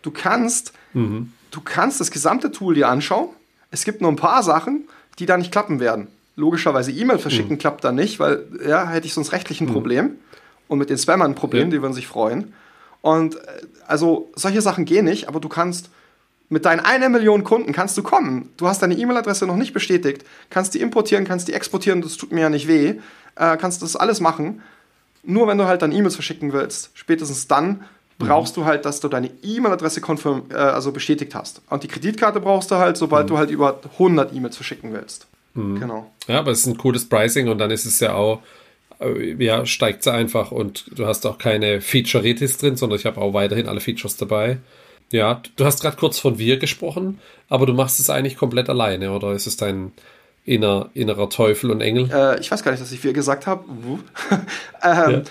Du kannst, mhm. du kannst das gesamte Tool dir anschauen. Es gibt nur ein paar Sachen, die da nicht klappen werden logischerweise E-Mail verschicken mhm. klappt dann nicht, weil ja, hätte ich sonst rechtlich ein mhm. Problem und mit den Spammern ein Problem, ja. die würden sich freuen. Und äh, also solche Sachen gehen nicht, aber du kannst mit deinen einer Million Kunden kannst du kommen. Du hast deine E-Mail-Adresse noch nicht bestätigt, kannst die importieren, kannst die exportieren, das tut mir ja nicht weh, äh, kannst das alles machen. Nur wenn du halt dann E-Mails verschicken willst, spätestens dann mhm. brauchst du halt, dass du deine E-Mail-Adresse äh, also bestätigt hast. Und die Kreditkarte brauchst du halt, sobald mhm. du halt über 100 E-Mails verschicken willst. Mhm. Genau. Ja, aber es ist ein cooles Pricing und dann ist es ja auch, äh, ja, steigt sie einfach und du hast auch keine Featureitis drin, sondern ich habe auch weiterhin alle Features dabei. Ja, du hast gerade kurz von wir gesprochen, aber du machst es eigentlich komplett alleine, oder ist es dein inner, innerer Teufel und Engel? Äh, ich weiß gar nicht, dass ich wir gesagt habe. ähm,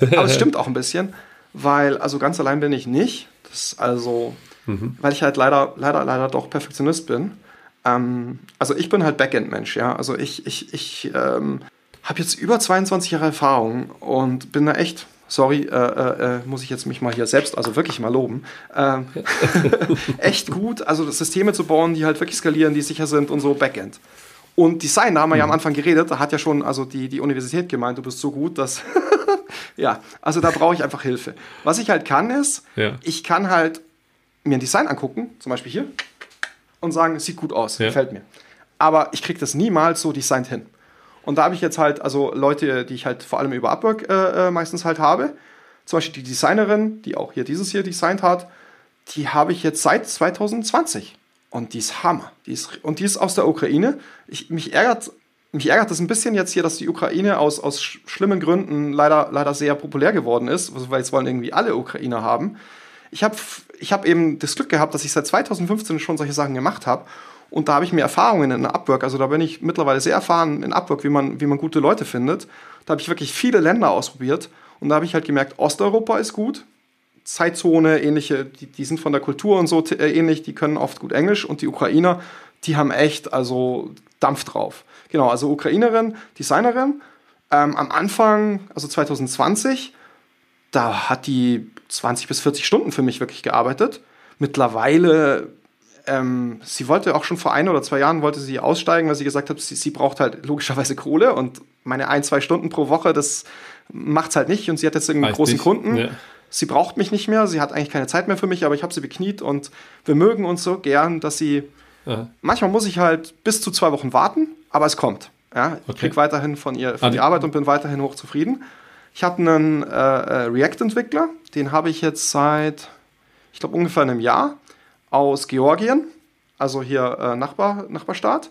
aber es stimmt auch ein bisschen, weil, also ganz allein bin ich nicht. Das also, mhm. weil ich halt leider, leider, leider doch Perfektionist bin. Ähm, also ich bin halt Backend-Mensch, ja. Also ich, ich, ich ähm, habe jetzt über 22 Jahre Erfahrung und bin da echt, sorry, äh, äh, äh, muss ich jetzt mich mal hier selbst, also wirklich mal loben, äh, echt gut, also Systeme zu bauen, die halt wirklich skalieren, die sicher sind und so Backend. Und Design, da haben wir ja am mhm. Anfang geredet, da hat ja schon also die, die Universität gemeint, du bist so gut, dass, ja, also da brauche ich einfach Hilfe. Was ich halt kann ist, ja. ich kann halt mir ein Design angucken, zum Beispiel hier, und sagen, es sieht gut aus, ja. gefällt mir. Aber ich kriege das niemals so designt hin. Und da habe ich jetzt halt, also Leute, die ich halt vor allem über Upwork äh, äh, meistens halt habe, zum Beispiel die Designerin, die auch hier dieses hier designt hat, die habe ich jetzt seit 2020. Und die ist Hammer. Die ist, und die ist aus der Ukraine. Ich, mich, ärgert, mich ärgert das ein bisschen jetzt hier, dass die Ukraine aus, aus schlimmen Gründen leider, leider sehr populär geworden ist, weil jetzt wollen irgendwie alle Ukrainer haben ich habe ich hab eben das Glück gehabt, dass ich seit 2015 schon solche Sachen gemacht habe. Und da habe ich mir Erfahrungen in Upwork, also da bin ich mittlerweile sehr erfahren in Upwork, wie man, wie man gute Leute findet. Da habe ich wirklich viele Länder ausprobiert und da habe ich halt gemerkt, Osteuropa ist gut, Zeitzone, ähnliche, die, die sind von der Kultur und so äh, ähnlich, die können oft gut Englisch und die Ukrainer, die haben echt also Dampf drauf. Genau, also Ukrainerin, Designerin, ähm, am Anfang, also 2020, da hat die 20 bis 40 Stunden für mich wirklich gearbeitet. Mittlerweile, ähm, sie wollte auch schon vor ein oder zwei Jahren wollte sie aussteigen, weil sie gesagt hat, sie, sie braucht halt logischerweise Kohle und meine ein, zwei Stunden pro Woche, das macht's halt nicht. Und sie hat jetzt einen großen nicht. Kunden. Ja. Sie braucht mich nicht mehr, sie hat eigentlich keine Zeit mehr für mich, aber ich habe sie bekniet und wir mögen uns so gern, dass sie. Aha. Manchmal muss ich halt bis zu zwei Wochen warten, aber es kommt. Ja, ich okay. kriege weiterhin von ihr von ah, die Arbeit und bin weiterhin hochzufrieden. Ich habe einen äh, äh, React-Entwickler, den habe ich jetzt seit, ich glaube, ungefähr einem Jahr aus Georgien, also hier äh, Nachbar, Nachbarstaat.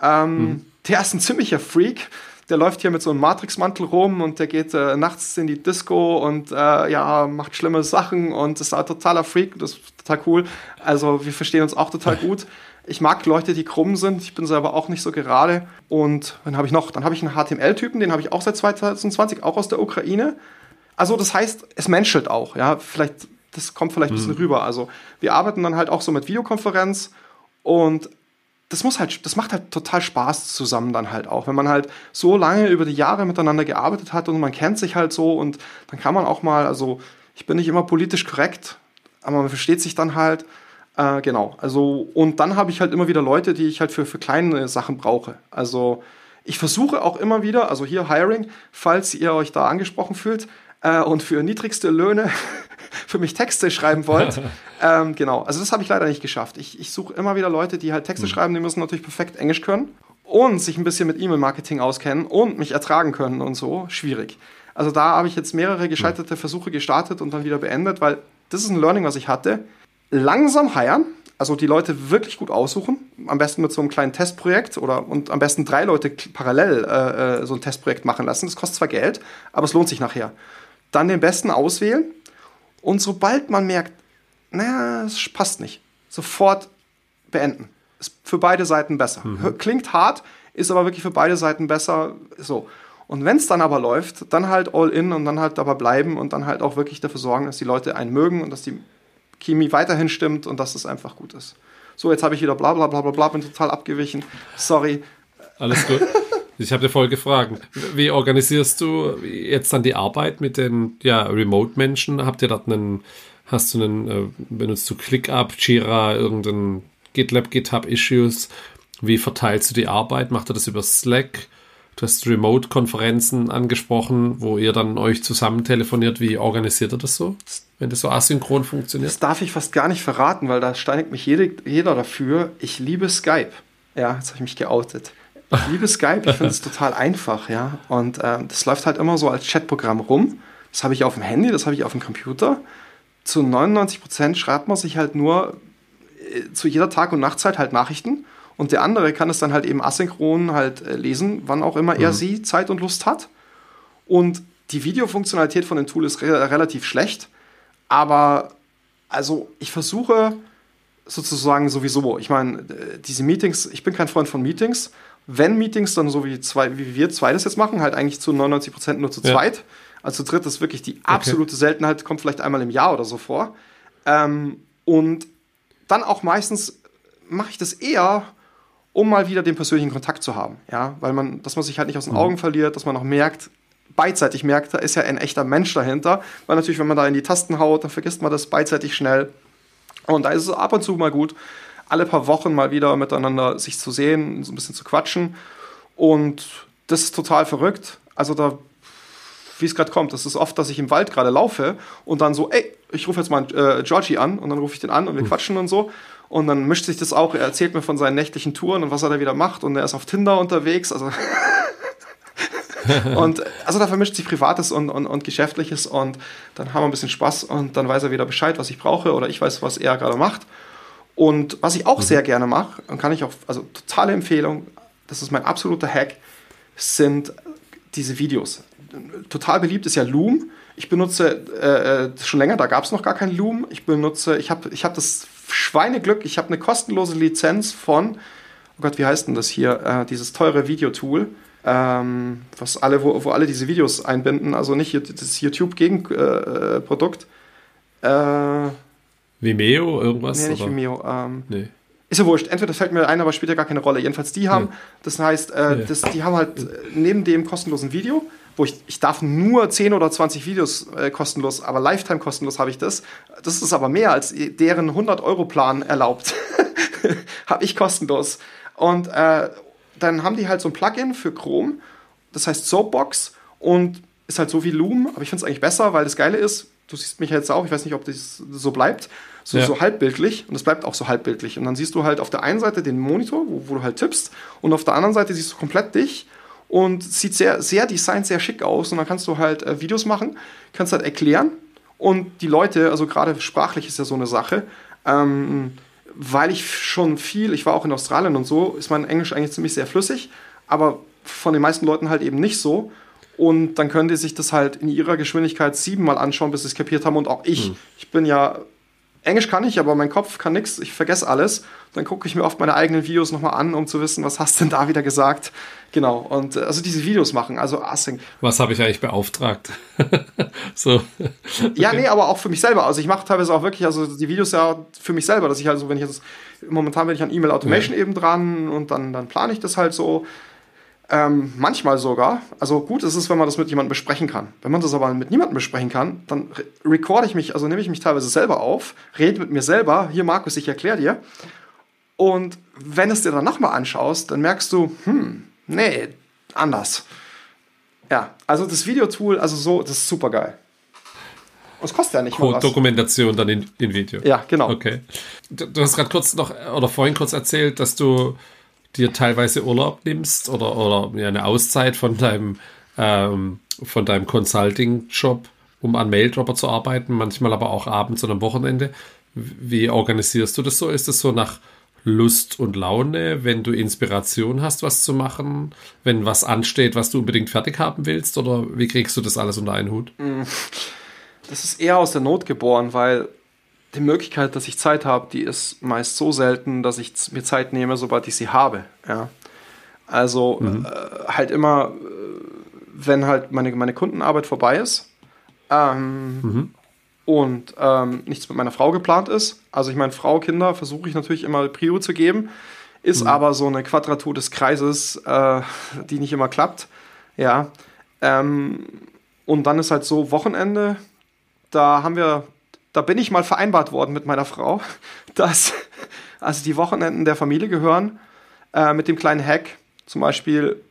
Ähm, mhm. Der ist ein ziemlicher Freak. Der läuft hier mit so einem Matrix-Mantel rum und der geht äh, nachts in die Disco und äh, ja, macht schlimme Sachen und ist ein totaler Freak. Das ist total cool. Also wir verstehen uns auch total gut. Ich mag Leute, die krumm sind. Ich bin selber auch nicht so gerade. Und dann habe ich noch, dann habe ich einen HTML-Typen, den habe ich auch seit 2020, auch aus der Ukraine. Also das heißt, es menschelt auch. Ja, vielleicht das kommt vielleicht ein bisschen mhm. rüber. Also wir arbeiten dann halt auch so mit Videokonferenz und das muss halt, das macht halt total Spaß zusammen dann halt auch, wenn man halt so lange über die Jahre miteinander gearbeitet hat und man kennt sich halt so und dann kann man auch mal, also ich bin nicht immer politisch korrekt, aber man versteht sich dann halt. Äh, genau, also und dann habe ich halt immer wieder Leute, die ich halt für, für kleine Sachen brauche. Also ich versuche auch immer wieder, also hier Hiring, falls ihr euch da angesprochen fühlt äh, und für niedrigste Löhne für mich Texte schreiben wollt. ähm, genau, also das habe ich leider nicht geschafft. Ich, ich suche immer wieder Leute, die halt Texte mhm. schreiben, die müssen natürlich perfekt Englisch können und sich ein bisschen mit E-Mail-Marketing auskennen und mich ertragen können und so. Schwierig. Also da habe ich jetzt mehrere gescheiterte Versuche gestartet und dann wieder beendet, weil das ist ein Learning, was ich hatte. Langsam heiern, also die Leute wirklich gut aussuchen, am besten mit so einem kleinen Testprojekt oder und am besten drei Leute parallel äh, äh so ein Testprojekt machen lassen. Das kostet zwar Geld, aber es lohnt sich nachher. Dann den besten auswählen und sobald man merkt, naja, es passt nicht, sofort beenden. Ist für beide Seiten besser. Mhm. Klingt hart, ist aber wirklich für beide Seiten besser. So. Und wenn es dann aber läuft, dann halt all in und dann halt dabei bleiben und dann halt auch wirklich dafür sorgen, dass die Leute einen mögen und dass die Chemie weiterhin stimmt und dass es einfach gut ist. So, jetzt habe ich wieder bla bla bla bla bla, bin total abgewichen. Sorry. Alles gut. Ich habe dir voll gefragt, wie organisierst du jetzt dann die Arbeit mit den ja, Remote-Menschen? Habt ihr dort einen, hast du einen, äh, benutzt du ClickUp, Jira, irgendein GitLab, GitHub-Issues? Wie verteilst du die Arbeit? Macht ihr das über Slack? Du hast Remote-Konferenzen angesprochen, wo ihr dann euch zusammen telefoniert. Wie organisiert ihr das so, wenn das so asynchron funktioniert? Das darf ich fast gar nicht verraten, weil da steinigt mich jede, jeder dafür. Ich liebe Skype. Ja, jetzt habe ich mich geoutet. Ich liebe Skype, ich finde es total einfach, ja. Und ähm, das läuft halt immer so als Chatprogramm rum. Das habe ich auf dem Handy, das habe ich auf dem Computer. Zu 99 Prozent schreibt man sich halt nur äh, zu jeder Tag- und Nachtzeit halt Nachrichten. Und der andere kann es dann halt eben asynchron halt äh, lesen, wann auch immer mhm. er sie Zeit und Lust hat. Und die Videofunktionalität von dem Tool ist re relativ schlecht. Aber also ich versuche sozusagen sowieso, ich meine, äh, diese Meetings, ich bin kein Freund von Meetings, wenn Meetings, dann so wie, zwei, wie wir zwei das jetzt machen, halt eigentlich zu 99 Prozent nur zu ja. zweit. Also zu dritt ist wirklich die absolute okay. Seltenheit, kommt vielleicht einmal im Jahr oder so vor. Ähm, und dann auch meistens mache ich das eher, um mal wieder den persönlichen Kontakt zu haben. Ja, weil man, dass man sich halt nicht aus den mhm. Augen verliert, dass man auch merkt, beidseitig merkt, da ist ja ein echter Mensch dahinter. Weil natürlich, wenn man da in die Tasten haut, dann vergisst man das beidseitig schnell. Und da ist es ab und zu mal gut, alle paar Wochen mal wieder miteinander sich zu sehen, so ein bisschen zu quatschen. Und das ist total verrückt. Also da, wie es gerade kommt, das ist oft, dass ich im Wald gerade laufe und dann so, ey, ich rufe jetzt mal äh, Georgie an und dann rufe ich den an und wir mhm. quatschen und so. Und dann mischt sich das auch, er erzählt mir von seinen nächtlichen Touren und was er da wieder macht und er ist auf Tinder unterwegs. Also und also da vermischt sich Privates und, und, und Geschäftliches und dann haben wir ein bisschen Spaß und dann weiß er wieder Bescheid, was ich brauche oder ich weiß, was er gerade macht. Und was ich auch mhm. sehr gerne mache, und kann ich auch, also totale Empfehlung, das ist mein absoluter Hack, sind diese Videos. Total beliebt ist ja Loom. Ich benutze äh, äh schon länger, da gab es noch gar kein Loom. Ich benutze, ich habe ich hab das Schweineglück, ich habe eine kostenlose Lizenz von, oh Gott, wie heißt denn das hier, äh, dieses teure Videotool, ähm, was alle, wo, wo alle diese Videos einbinden, also nicht das YouTube-Gegenprodukt. Äh, äh, Vimeo, irgendwas? Nee, nicht oder? Vimeo. Ähm, nee. Ist ja wurscht. Entweder fällt mir ein, aber spielt ja gar keine Rolle. Jedenfalls die haben, ja. das heißt, äh, ja. das, die haben halt äh, neben dem kostenlosen Video, wo ich, ich darf nur 10 oder 20 Videos äh, kostenlos, aber Lifetime kostenlos habe ich das. Das ist aber mehr als deren 100-Euro-Plan erlaubt. habe ich kostenlos. Und äh, dann haben die halt so ein Plugin für Chrome, das heißt Soapbox und ist halt so wie Loom, aber ich finde es eigentlich besser, weil das Geile ist, du siehst mich jetzt auch, ich weiß nicht, ob das so bleibt, so, ja. so halbbildlich und es bleibt auch so halbbildlich. Und dann siehst du halt auf der einen Seite den Monitor, wo, wo du halt tippst und auf der anderen Seite siehst du komplett dich und sieht sehr, sehr designt, sehr schick aus und dann kannst du halt äh, Videos machen, kannst halt erklären und die Leute, also gerade sprachlich ist ja so eine Sache, ähm, weil ich schon viel, ich war auch in Australien und so, ist mein Englisch eigentlich ziemlich sehr flüssig, aber von den meisten Leuten halt eben nicht so. Und dann können die sich das halt in ihrer Geschwindigkeit siebenmal anschauen, bis sie es kapiert haben. Und auch ich, mhm. ich bin ja Englisch kann ich, aber mein Kopf kann nichts. Ich vergesse alles. Dann gucke ich mir oft meine eigenen Videos nochmal an, um zu wissen, was hast denn da wieder gesagt. Genau. Und äh, also diese Videos machen, also Async. Was habe ich eigentlich beauftragt? so. Okay. Ja, nee, aber auch für mich selber. Also ich mache teilweise auch wirklich, also die Videos ja für mich selber, dass ich halt so, wenn ich jetzt, momentan bin ich an E-Mail Automation ja. eben dran und dann, dann plane ich das halt so. Ähm, manchmal sogar. Also gut ist es, wenn man das mit jemandem besprechen kann. Wenn man das aber mit niemandem besprechen kann, dann re recorde ich mich, also nehme ich mich teilweise selber auf, rede mit mir selber. Hier, Markus, ich erkläre dir. Und wenn es dir dann nochmal anschaust, dann merkst du, hm, nee, anders. Ja, also das Videotool, also so, das ist super geil. Und es kostet ja nicht mal was. Dokumentation dann in, in Video. Ja, genau. Okay. Du, du hast gerade kurz noch, oder vorhin kurz erzählt, dass du dir teilweise Urlaub nimmst oder, oder eine Auszeit von deinem, ähm, von deinem Consulting-Job, um an Maildropper zu arbeiten, manchmal aber auch abends und am Wochenende. Wie organisierst du das so? Ist das so nach Lust und Laune, wenn du Inspiration hast, was zu machen, wenn was ansteht, was du unbedingt fertig haben willst? Oder wie kriegst du das alles unter einen Hut? Mm, das ist eher aus der Not geboren, weil die Möglichkeit, dass ich Zeit habe, die ist meist so selten, dass ich mir Zeit nehme, sobald ich sie habe. Ja. Also mhm. äh, halt immer, äh, wenn halt meine, meine Kundenarbeit vorbei ist ähm, mhm. und ähm, nichts mit meiner Frau geplant ist. Also ich meine, Frau, Kinder versuche ich natürlich immer Prio zu geben, ist mhm. aber so eine Quadratur des Kreises, äh, die nicht immer klappt. Ja. Ähm, und dann ist halt so Wochenende, da haben wir da bin ich mal vereinbart worden mit meiner Frau, dass also die Wochenenden der Familie gehören äh, mit dem kleinen Hack. Zum Beispiel,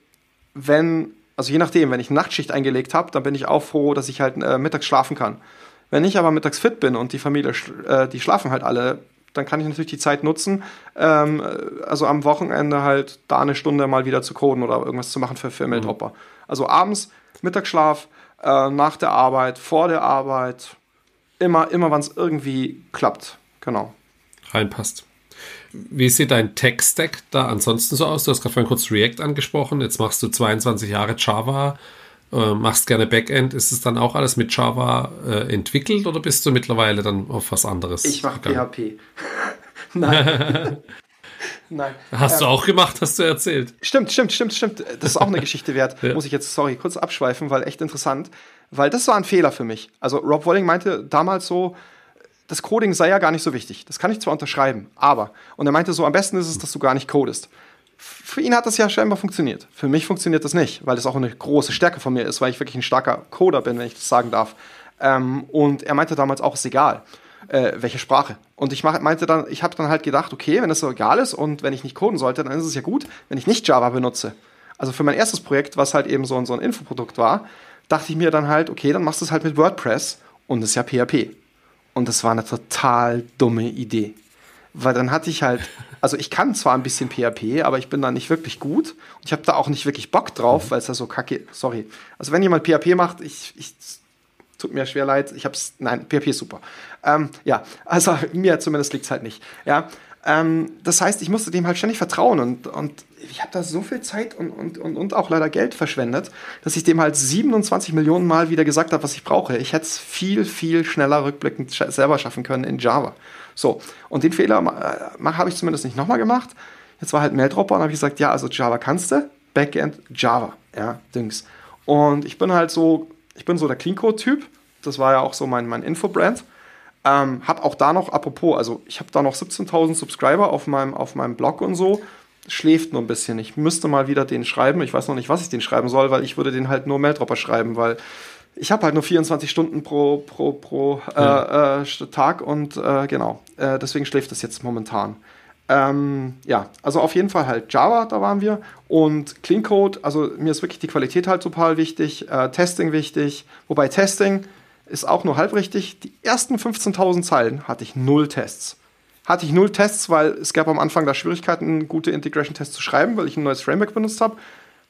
wenn, also je nachdem, wenn ich eine Nachtschicht eingelegt habe, dann bin ich auch froh, dass ich halt äh, mittags schlafen kann. Wenn ich aber mittags fit bin und die Familie, äh, die schlafen halt alle, dann kann ich natürlich die Zeit nutzen, ähm, also am Wochenende halt da eine Stunde mal wieder zu coden oder irgendwas zu machen für, Maildropper. Mhm. Also abends, Mittagsschlaf, äh, nach der Arbeit, vor der Arbeit, immer, immer wann es irgendwie klappt. Genau. Reinpasst. Wie sieht dein Tech-Stack da ansonsten so aus? Du hast gerade vorhin kurz React angesprochen. Jetzt machst du 22 Jahre Java, äh, machst gerne Backend. Ist es dann auch alles mit Java äh, entwickelt oder bist du mittlerweile dann auf was anderes? Ich mache PHP. Nein. Nein. Hast ähm, du auch gemacht, hast du erzählt. Stimmt, stimmt, stimmt, stimmt. Das ist auch eine Geschichte wert. ja. Muss ich jetzt, sorry, kurz abschweifen, weil echt interessant. Weil das war ein Fehler für mich. Also Rob Walling meinte damals so, das Coding sei ja gar nicht so wichtig. Das kann ich zwar unterschreiben, aber. Und er meinte so, am besten ist es, dass du gar nicht codest. Für ihn hat das ja scheinbar funktioniert. Für mich funktioniert das nicht, weil das auch eine große Stärke von mir ist, weil ich wirklich ein starker Coder bin, wenn ich das sagen darf. Ähm, und er meinte damals auch, ist egal äh, welche Sprache. Und ich mach, meinte dann, ich habe dann halt gedacht, okay, wenn das so egal ist und wenn ich nicht coden sollte, dann ist es ja gut, wenn ich nicht Java benutze. Also für mein erstes Projekt, was halt eben so so ein Infoprodukt war, dachte ich mir dann halt, okay, dann machst du es halt mit WordPress und das ist ja PHP. Und das war eine total dumme Idee. Weil dann hatte ich halt, also ich kann zwar ein bisschen PHP, aber ich bin da nicht wirklich gut. Und ich habe da auch nicht wirklich Bock drauf, weil es da so kacke, sorry. Also wenn jemand PHP macht, ich, ich tut mir schwer leid, ich hab's, nein, PHP ist super. Ähm, ja, also mir zumindest liegt es halt nicht. Ja, ähm, das heißt, ich musste dem halt ständig vertrauen und, und ich habe da so viel Zeit und, und, und, und auch leider Geld verschwendet, dass ich dem halt 27 Millionen Mal wieder gesagt habe, was ich brauche. Ich hätte es viel, viel schneller rückblickend selber schaffen können in Java. So, und den Fehler äh, habe ich zumindest nicht nochmal gemacht. Jetzt war halt Maildropper und habe gesagt, ja, also Java kannst du, Backend Java, ja, Dings. Und ich bin halt so ich bin so der Clean Code-Typ. Das war ja auch so mein, mein Infobrand. Ähm, hab auch da noch, apropos, also ich habe da noch 17.000 Subscriber auf meinem, auf meinem Blog und so. Schläft nur ein bisschen. Ich müsste mal wieder den schreiben. Ich weiß noch nicht, was ich den schreiben soll, weil ich würde den halt nur Maildropper schreiben, weil ich habe halt nur 24 Stunden pro, pro, pro äh, ja. äh, Tag und äh, genau. Äh, deswegen schläft das jetzt momentan. Ähm, ja, also auf jeden Fall halt Java, da waren wir. Und Clean Code, also mir ist wirklich die Qualität halt total wichtig, äh, Testing wichtig. Wobei Testing ist auch nur halb richtig. Die ersten 15.000 Zeilen hatte ich null Tests. Hatte ich null Tests, weil es gab am Anfang da Schwierigkeiten, gute Integration-Tests zu schreiben, weil ich ein neues Framework benutzt habe.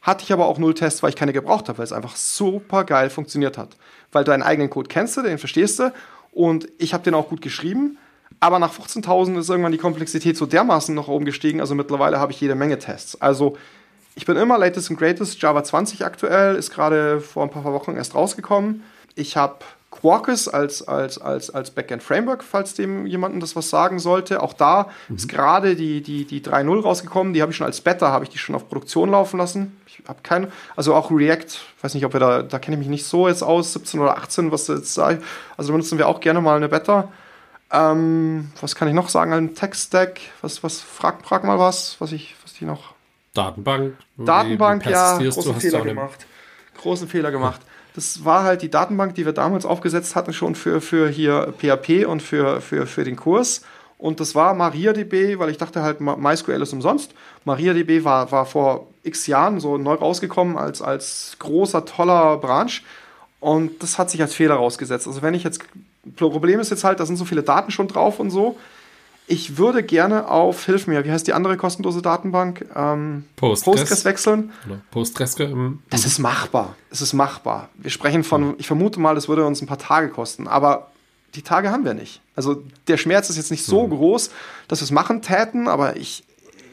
Hatte ich aber auch null Tests, weil ich keine gebraucht habe, weil es einfach super geil funktioniert hat. Weil du deinen eigenen Code kennst, den verstehst du und ich habe den auch gut geschrieben. Aber nach 15.000 ist irgendwann die Komplexität so dermaßen noch oben gestiegen. Also mittlerweile habe ich jede Menge Tests. Also ich bin immer latest and greatest. Java 20 aktuell ist gerade vor ein paar Wochen erst rausgekommen. Ich habe Quarkus als, als, als, als Backend-Framework, falls dem jemandem das was sagen sollte. Auch da mhm. ist gerade die, die, die 3.0 rausgekommen. Die habe ich schon als Beta, habe ich die schon auf Produktion laufen lassen. Ich habe keine, also auch React, weiß nicht, ob wir da, da kenne ich mich nicht so jetzt aus, 17 oder 18, was jetzt sei. Also benutzen wir auch gerne mal eine Beta. Ähm, was kann ich noch sagen? Ein Tech-Stack, was, was, frag, frag mal was, was ich, was die noch. Datenbank. Datenbank, ja, großen Fehler gemacht. Großen Fehler gemacht. Das war halt die Datenbank, die wir damals aufgesetzt hatten, schon für, für hier PHP und für, für, für den Kurs. Und das war MariaDB, weil ich dachte halt, MySQL ist umsonst. MariaDB war, war vor x Jahren so neu rausgekommen als, als großer, toller Branch. Und das hat sich als Fehler rausgesetzt. Also wenn ich jetzt, Problem ist jetzt halt, da sind so viele Daten schon drauf und so. Ich würde gerne auf, hilf mir, wie heißt die andere kostenlose Datenbank? Ähm, Postgres. Postgres wechseln. Oder Postgres. Ähm, das ist machbar. Es ist machbar. Wir sprechen von, ich vermute mal, das würde uns ein paar Tage kosten. Aber die Tage haben wir nicht. Also der Schmerz ist jetzt nicht so mhm. groß, dass wir es machen täten, aber ich,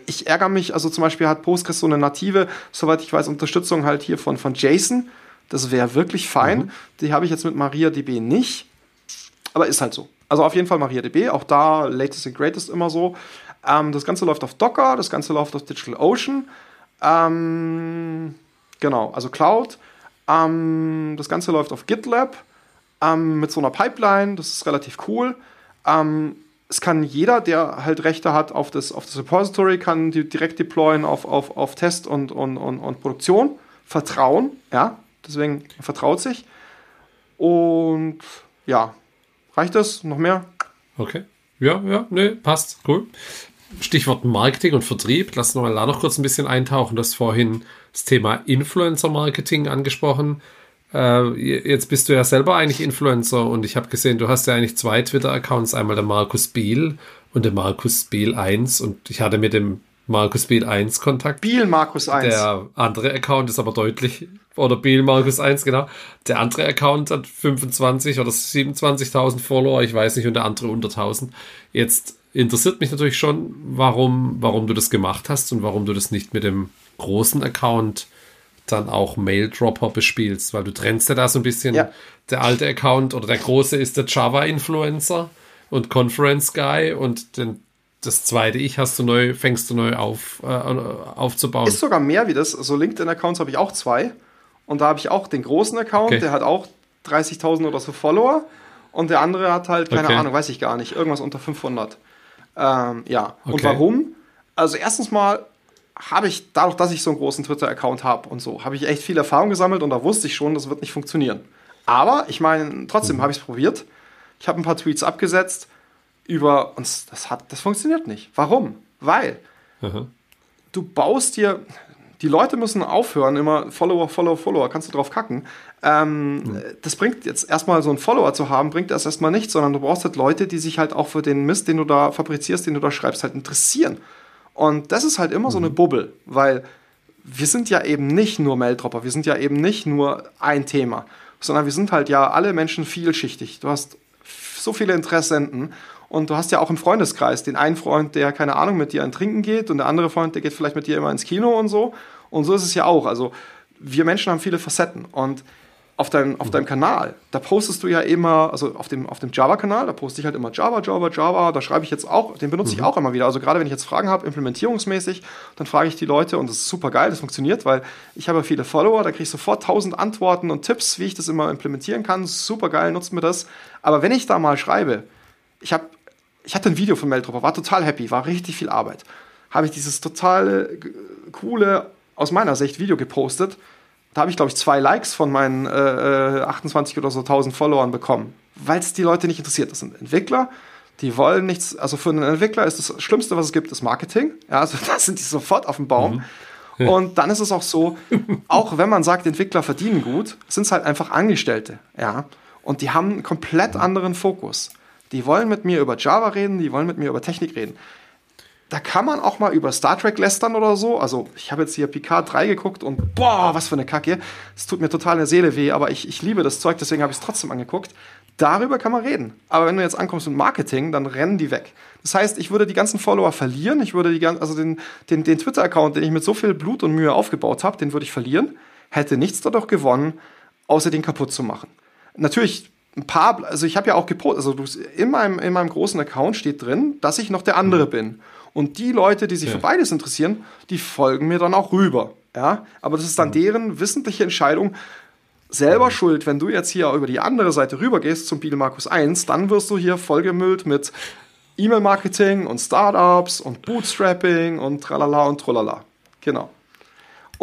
ich ärgere mich. Also zum Beispiel hat Postgres so eine native, soweit ich weiß, Unterstützung halt hier von, von JSON. Das wäre wirklich fein. Mhm. Die habe ich jetzt mit MariaDB nicht. Aber ist halt so. Also auf jeden Fall MariaDB, auch da latest and greatest immer so. Ähm, das Ganze läuft auf Docker, das Ganze läuft auf DigitalOcean. Ähm, genau, also Cloud. Ähm, das Ganze läuft auf GitLab ähm, mit so einer Pipeline, das ist relativ cool. Ähm, es kann jeder, der halt Rechte hat auf das, auf das Repository, kann die direkt deployen auf, auf, auf Test und, und, und, und Produktion. Vertrauen, ja, deswegen vertraut sich. Und ja, Reicht das? Noch mehr? Okay. Ja, ja, nee, passt. Cool. Stichwort Marketing und Vertrieb. Lass uns mal da noch kurz ein bisschen eintauchen. Du hast vorhin das Thema Influencer-Marketing angesprochen. Äh, jetzt bist du ja selber eigentlich Influencer und ich habe gesehen, du hast ja eigentlich zwei Twitter-Accounts. Einmal der Markus Biel und der Markus Biel 1 und ich hatte mit dem Markus Biel 1 Kontakt. Biel Markus 1. Der andere Account ist aber deutlich, oder Biel Markus 1, genau. Der andere Account hat 25 oder 27.000 Follower, ich weiß nicht, und der andere 100.000. Jetzt interessiert mich natürlich schon, warum, warum du das gemacht hast und warum du das nicht mit dem großen Account dann auch Maildropper bespielst, weil du trennst ja da so ein bisschen. Ja. Der alte Account oder der große ist der Java-Influencer und Conference Guy und den das zweite Ich hast du neu, fängst du neu auf, äh, aufzubauen. Ist sogar mehr wie das. So LinkedIn-Accounts habe ich auch zwei. Und da habe ich auch den großen Account, okay. der hat auch 30.000 oder so Follower. Und der andere hat halt, keine okay. Ahnung, weiß ich gar nicht, irgendwas unter 500. Ähm, ja. Okay. Und warum? Also, erstens mal habe ich, dadurch, dass ich so einen großen Twitter-Account habe und so, habe ich echt viel Erfahrung gesammelt und da wusste ich schon, das wird nicht funktionieren. Aber ich meine, trotzdem mhm. habe ich es probiert. Ich habe ein paar Tweets abgesetzt über uns, das hat, das funktioniert nicht. Warum? Weil mhm. du baust dir, die Leute müssen aufhören, immer Follower, Follower, Follower, kannst du drauf kacken. Ähm, mhm. Das bringt jetzt erstmal so einen Follower zu haben, bringt das erstmal nichts, sondern du brauchst halt Leute, die sich halt auch für den Mist, den du da fabrizierst, den du da schreibst, halt interessieren. Und das ist halt immer mhm. so eine mhm. Bubble, weil wir sind ja eben nicht nur Maildropper, wir sind ja eben nicht nur ein Thema, sondern wir sind halt ja alle Menschen vielschichtig. Du hast so viele Interessenten und du hast ja auch einen Freundeskreis, den einen Freund, der keine Ahnung mit dir an Trinken geht und der andere Freund, der geht vielleicht mit dir immer ins Kino und so. Und so ist es ja auch. Also wir Menschen haben viele Facetten und auf, dein, auf deinem Kanal, da postest du ja immer, also auf dem, auf dem Java-Kanal, da poste ich halt immer Java, Java, Java, da schreibe ich jetzt auch, den benutze mhm. ich auch immer wieder. Also gerade wenn ich jetzt Fragen habe, implementierungsmäßig, dann frage ich die Leute und das ist super geil, das funktioniert, weil ich habe viele Follower, da kriege ich sofort tausend Antworten und Tipps, wie ich das immer implementieren kann. Super geil, nutzt mir das. Aber wenn ich da mal schreibe, ich habe ich hatte ein Video von Meldropper, war total happy, war richtig viel Arbeit. Habe ich dieses totale, coole, aus meiner Sicht, Video gepostet. Da habe ich, glaube ich, zwei Likes von meinen äh, 28 oder so 1000 Followern bekommen, weil es die Leute nicht interessiert. Das sind Entwickler, die wollen nichts. Also für einen Entwickler ist das Schlimmste, was es gibt, das Marketing. Ja, also da sind die sofort auf dem Baum. Mhm. Und dann ist es auch so, auch wenn man sagt, Entwickler verdienen gut, sind es halt einfach Angestellte. Ja. Und die haben einen komplett anderen Fokus. Die wollen mit mir über Java reden, die wollen mit mir über Technik reden. Da kann man auch mal über Star Trek lästern oder so. Also, ich habe jetzt hier Picard 3 geguckt und boah, was für eine Kacke. Es tut mir total in der Seele weh, aber ich, ich liebe das Zeug, deswegen habe ich es trotzdem angeguckt. Darüber kann man reden. Aber wenn du jetzt ankommst mit Marketing, dann rennen die weg. Das heißt, ich würde die ganzen Follower verlieren. Ich würde die also den, den, den Twitter-Account, den ich mit so viel Blut und Mühe aufgebaut habe, den würde ich verlieren. Hätte nichts dadurch gewonnen, außer den kaputt zu machen. Natürlich ein paar, also ich habe ja auch gepostet, also in meinem, in meinem großen Account steht drin, dass ich noch der andere bin. Und die Leute, die sich ja. für beides interessieren, die folgen mir dann auch rüber. Ja, aber das ist dann deren wissentliche Entscheidung. Selber schuld, wenn du jetzt hier über die andere Seite rübergehst zum Biel Markus 1, dann wirst du hier vollgemüllt mit E-Mail-Marketing und Startups und Bootstrapping und tralala und trolala. Genau.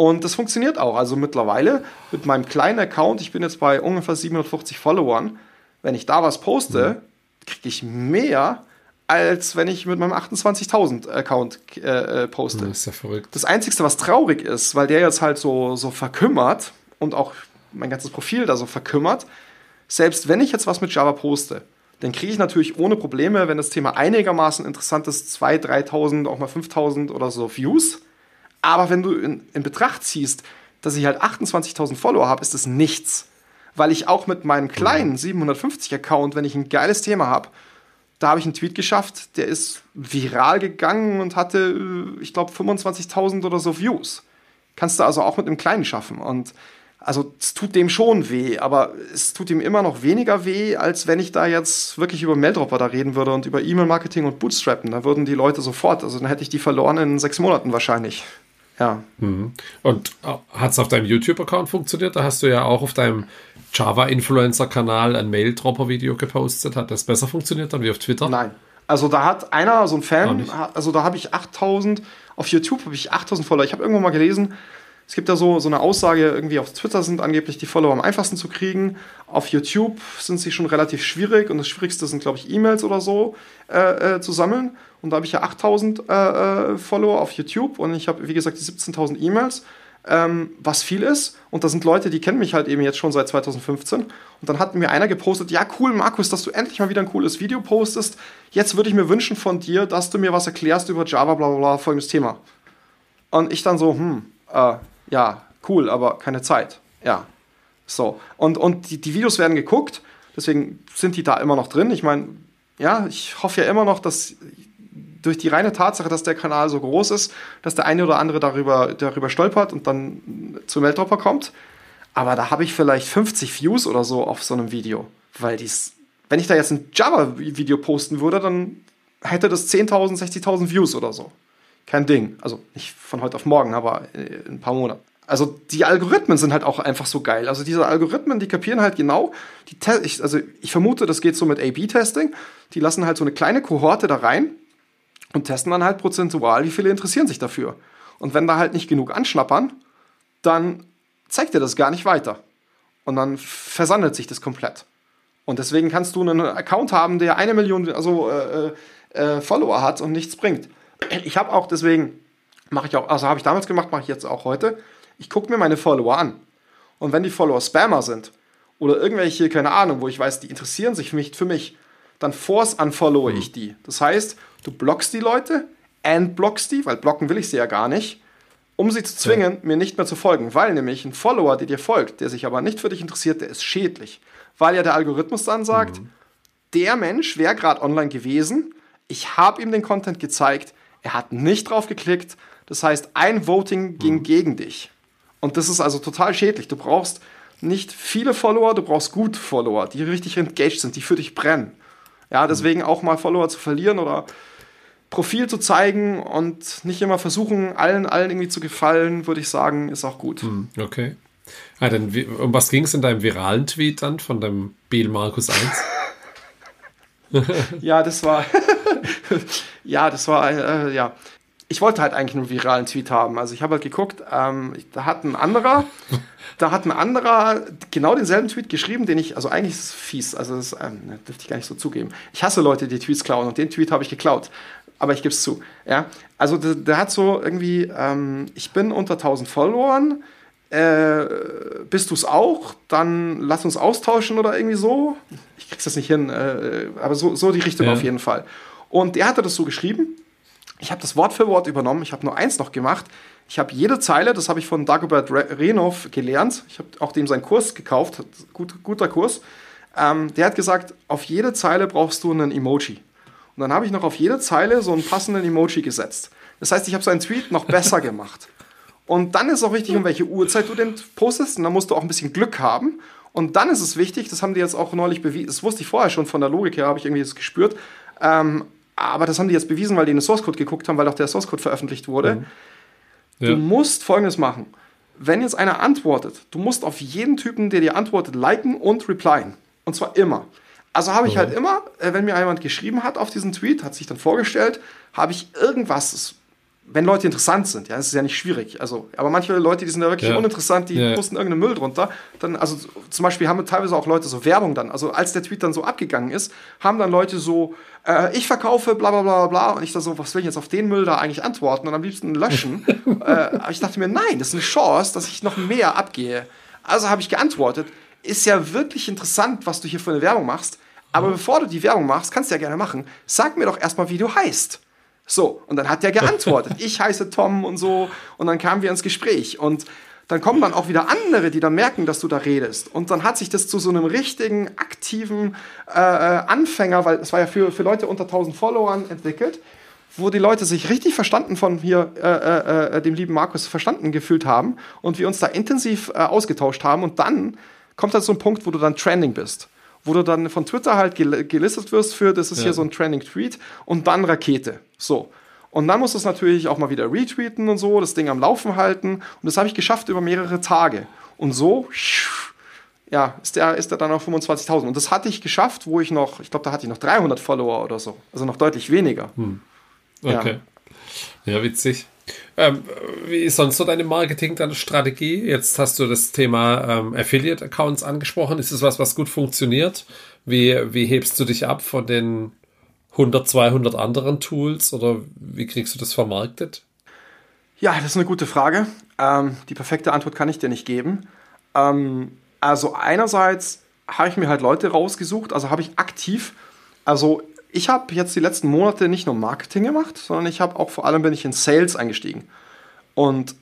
Und das funktioniert auch. Also mittlerweile mit meinem kleinen Account, ich bin jetzt bei ungefähr 750 Followern, wenn ich da was poste, mhm. kriege ich mehr als wenn ich mit meinem 28.000 Account äh, äh, poste. Das ist ja verrückt. Das Einzige, was traurig ist, weil der jetzt halt so, so verkümmert und auch mein ganzes Profil da so verkümmert, selbst wenn ich jetzt was mit Java poste, dann kriege ich natürlich ohne Probleme, wenn das Thema einigermaßen interessant ist, 2.000, 3.000, auch mal 5.000 oder so Views. Aber wenn du in, in Betracht ziehst, dass ich halt 28.000 Follower habe, ist das nichts. Weil ich auch mit meinem kleinen 750 Account, wenn ich ein geiles Thema habe, da habe ich einen Tweet geschafft, der ist viral gegangen und hatte, äh, ich glaube, 25.000 oder so Views. Kannst du also auch mit einem kleinen schaffen. Und also es tut dem schon weh, aber es tut ihm immer noch weniger weh, als wenn ich da jetzt wirklich über Maildropper da reden würde und über E-Mail-Marketing und Bootstrappen. Da würden die Leute sofort, also dann hätte ich die verloren in sechs Monaten wahrscheinlich. Ja. Mhm. Und äh, hat es auf deinem YouTube-Account funktioniert? Da hast du ja auch auf deinem Java-Influencer-Kanal ein Mail-Dropper-Video gepostet. Hat das besser funktioniert dann wie auf Twitter? Nein. Also da hat einer, so ein Fan, also da habe ich 8000, auf YouTube habe ich 8000 Follower. Ich habe irgendwo mal gelesen, es gibt da so, so eine Aussage, irgendwie auf Twitter sind angeblich die Follower am einfachsten zu kriegen. Auf YouTube sind sie schon relativ schwierig und das Schwierigste sind, glaube ich, E-Mails oder so äh, äh, zu sammeln. Und da habe ich ja 8000 äh, äh, Follower auf YouTube und ich habe, wie gesagt, die 17.000 E-Mails ähm, was viel ist. Und da sind Leute, die kennen mich halt eben jetzt schon seit 2015. Und dann hat mir einer gepostet, ja cool, Markus, dass du endlich mal wieder ein cooles Video postest. Jetzt würde ich mir wünschen von dir, dass du mir was erklärst über Java, bla bla bla, folgendes Thema. Und ich dann so, hm, äh, ja, cool, aber keine Zeit. Ja, so. Und, und die, die Videos werden geguckt, deswegen sind die da immer noch drin. Ich meine, ja, ich hoffe ja immer noch, dass durch die reine Tatsache, dass der Kanal so groß ist, dass der eine oder andere darüber, darüber stolpert und dann zum Weltdropper kommt. Aber da habe ich vielleicht 50 Views oder so auf so einem Video. Weil dies, wenn ich da jetzt ein Java-Video posten würde, dann hätte das 10.000, 60.000 Views oder so. Kein Ding. Also nicht von heute auf morgen, aber in ein paar Monaten. Also die Algorithmen sind halt auch einfach so geil. Also diese Algorithmen, die kapieren halt genau, die ich, also ich vermute, das geht so mit A-B-Testing. Die lassen halt so eine kleine Kohorte da rein und testen dann halt prozentual, wie viele interessieren sich dafür. Und wenn da halt nicht genug anschnappern, dann zeigt er das gar nicht weiter. Und dann versandet sich das komplett. Und deswegen kannst du einen Account haben, der eine Million also, äh, äh, Follower hat und nichts bringt. Ich habe auch deswegen, mache ich auch, also habe ich damals gemacht, mache ich jetzt auch heute. Ich gucke mir meine Follower an. Und wenn die Follower Spammer sind oder irgendwelche, keine Ahnung, wo ich weiß, die interessieren sich für mich, für mich dann force unfollowe mhm. ich die. Das heißt, du blockst die Leute, entblockst die, weil blocken will ich sie ja gar nicht, um sie zu zwingen, ja. mir nicht mehr zu folgen. Weil nämlich ein Follower, der dir folgt, der sich aber nicht für dich interessiert, der ist schädlich. Weil ja der Algorithmus dann sagt, mhm. der Mensch wäre gerade online gewesen, ich habe ihm den Content gezeigt, er hat nicht drauf geklickt, das heißt, ein Voting ging mhm. gegen dich. Und das ist also total schädlich. Du brauchst nicht viele Follower, du brauchst gute Follower, die richtig engaged sind, die für dich brennen. Ja, deswegen auch mal Follower zu verlieren oder Profil zu zeigen und nicht immer versuchen, allen, allen irgendwie zu gefallen, würde ich sagen, ist auch gut. Hm, okay. Ah, dann, um was ging es in deinem viralen Tweet dann von dem Biel Markus 1? ja, das war. ja, das war. Äh, ja. Ich wollte halt eigentlich einen viralen Tweet haben. Also ich habe halt geguckt, ähm, da hat ein anderer da hat ein anderer genau denselben Tweet geschrieben, den ich, also eigentlich ist es fies, also das ähm, ne, dürfte ich gar nicht so zugeben. Ich hasse Leute, die Tweets klauen und den Tweet habe ich geklaut. Aber ich gebe es zu. Ja? Also der, der, hat so irgendwie, ähm, ich bin unter 1000 Followern, äh, bist du es auch? Dann lass uns austauschen oder irgendwie so. Ich krieg's das nicht hin, äh, aber so, so die Richtung ja. auf jeden Fall. Und der hatte das so geschrieben. Ich habe das Wort für Wort übernommen. Ich habe nur eins noch gemacht. Ich habe jede Zeile, das habe ich von Dagobert Renov gelernt. Ich habe auch dem seinen Kurs gekauft. Gut, guter Kurs. Ähm, der hat gesagt, auf jede Zeile brauchst du einen Emoji. Und dann habe ich noch auf jede Zeile so einen passenden Emoji gesetzt. Das heißt, ich habe seinen Tweet noch besser gemacht. Und dann ist auch wichtig, um welche Uhrzeit du den postest. Und dann musst du auch ein bisschen Glück haben. Und dann ist es wichtig, das haben die jetzt auch neulich bewiesen, das wusste ich vorher schon von der Logik her, habe ich irgendwie das gespürt. Ähm, aber das haben die jetzt bewiesen, weil die in den Source Code geguckt haben, weil auch der Source Code veröffentlicht wurde. Mhm. Ja. Du musst folgendes machen. Wenn jetzt einer antwortet, du musst auf jeden Typen, der dir antwortet, liken und replyen. Und zwar immer. Also habe ich halt immer, äh, wenn mir jemand geschrieben hat auf diesen Tweet, hat sich dann vorgestellt, habe ich irgendwas, wenn Leute interessant sind, ja, das ist ja nicht schwierig. Also, aber manche Leute, die sind ja wirklich ja. uninteressant, die ja. posten irgendeinen Müll drunter. Dann, also zum Beispiel haben teilweise auch Leute so Werbung dann. Also als der Tweet dann so abgegangen ist, haben dann Leute so, äh, ich verkaufe, bla bla bla bla. Und ich da so, was will ich jetzt auf den Müll da eigentlich antworten und am liebsten löschen. äh, aber ich dachte mir, nein, das ist eine Chance, dass ich noch mehr abgehe. Also habe ich geantwortet, ist ja wirklich interessant, was du hier für eine Werbung machst. Aber mhm. bevor du die Werbung machst, kannst du ja gerne machen, sag mir doch erstmal, wie du heißt. So, und dann hat der geantwortet, ich heiße Tom und so, und dann kamen wir ins Gespräch. Und dann kommen dann auch wieder andere, die dann merken, dass du da redest. Und dann hat sich das zu so einem richtigen, aktiven äh, äh Anfänger, weil es war ja für, für Leute unter 1000 Followern entwickelt, wo die Leute sich richtig verstanden von hier, äh, äh, äh, dem lieben Markus, verstanden gefühlt haben und wir uns da intensiv äh, ausgetauscht haben. Und dann kommt halt so ein Punkt, wo du dann trending bist. Wo du dann von Twitter halt gel gelistet wirst für, das ist ja. hier so ein trending Tweet und dann Rakete. So. Und dann musst du es natürlich auch mal wieder retweeten und so, das Ding am Laufen halten. Und das habe ich geschafft über mehrere Tage. Und so, ja, ist der, ist der dann auf 25.000. Und das hatte ich geschafft, wo ich noch, ich glaube, da hatte ich noch 300 Follower oder so. Also noch deutlich weniger. Hm. Okay. Ja, ja witzig. Ähm, wie ist sonst so deine Marketing, deine Strategie? Jetzt hast du das Thema ähm, Affiliate-Accounts angesprochen. Ist es was, was gut funktioniert? Wie, wie hebst du dich ab von den 100, 200 anderen Tools oder wie kriegst du das vermarktet? Ja, das ist eine gute Frage. Ähm, die perfekte Antwort kann ich dir nicht geben. Ähm, also einerseits habe ich mir halt Leute rausgesucht, also habe ich aktiv, also ich habe jetzt die letzten Monate nicht nur Marketing gemacht, sondern ich habe auch vor allem bin ich in Sales eingestiegen. Und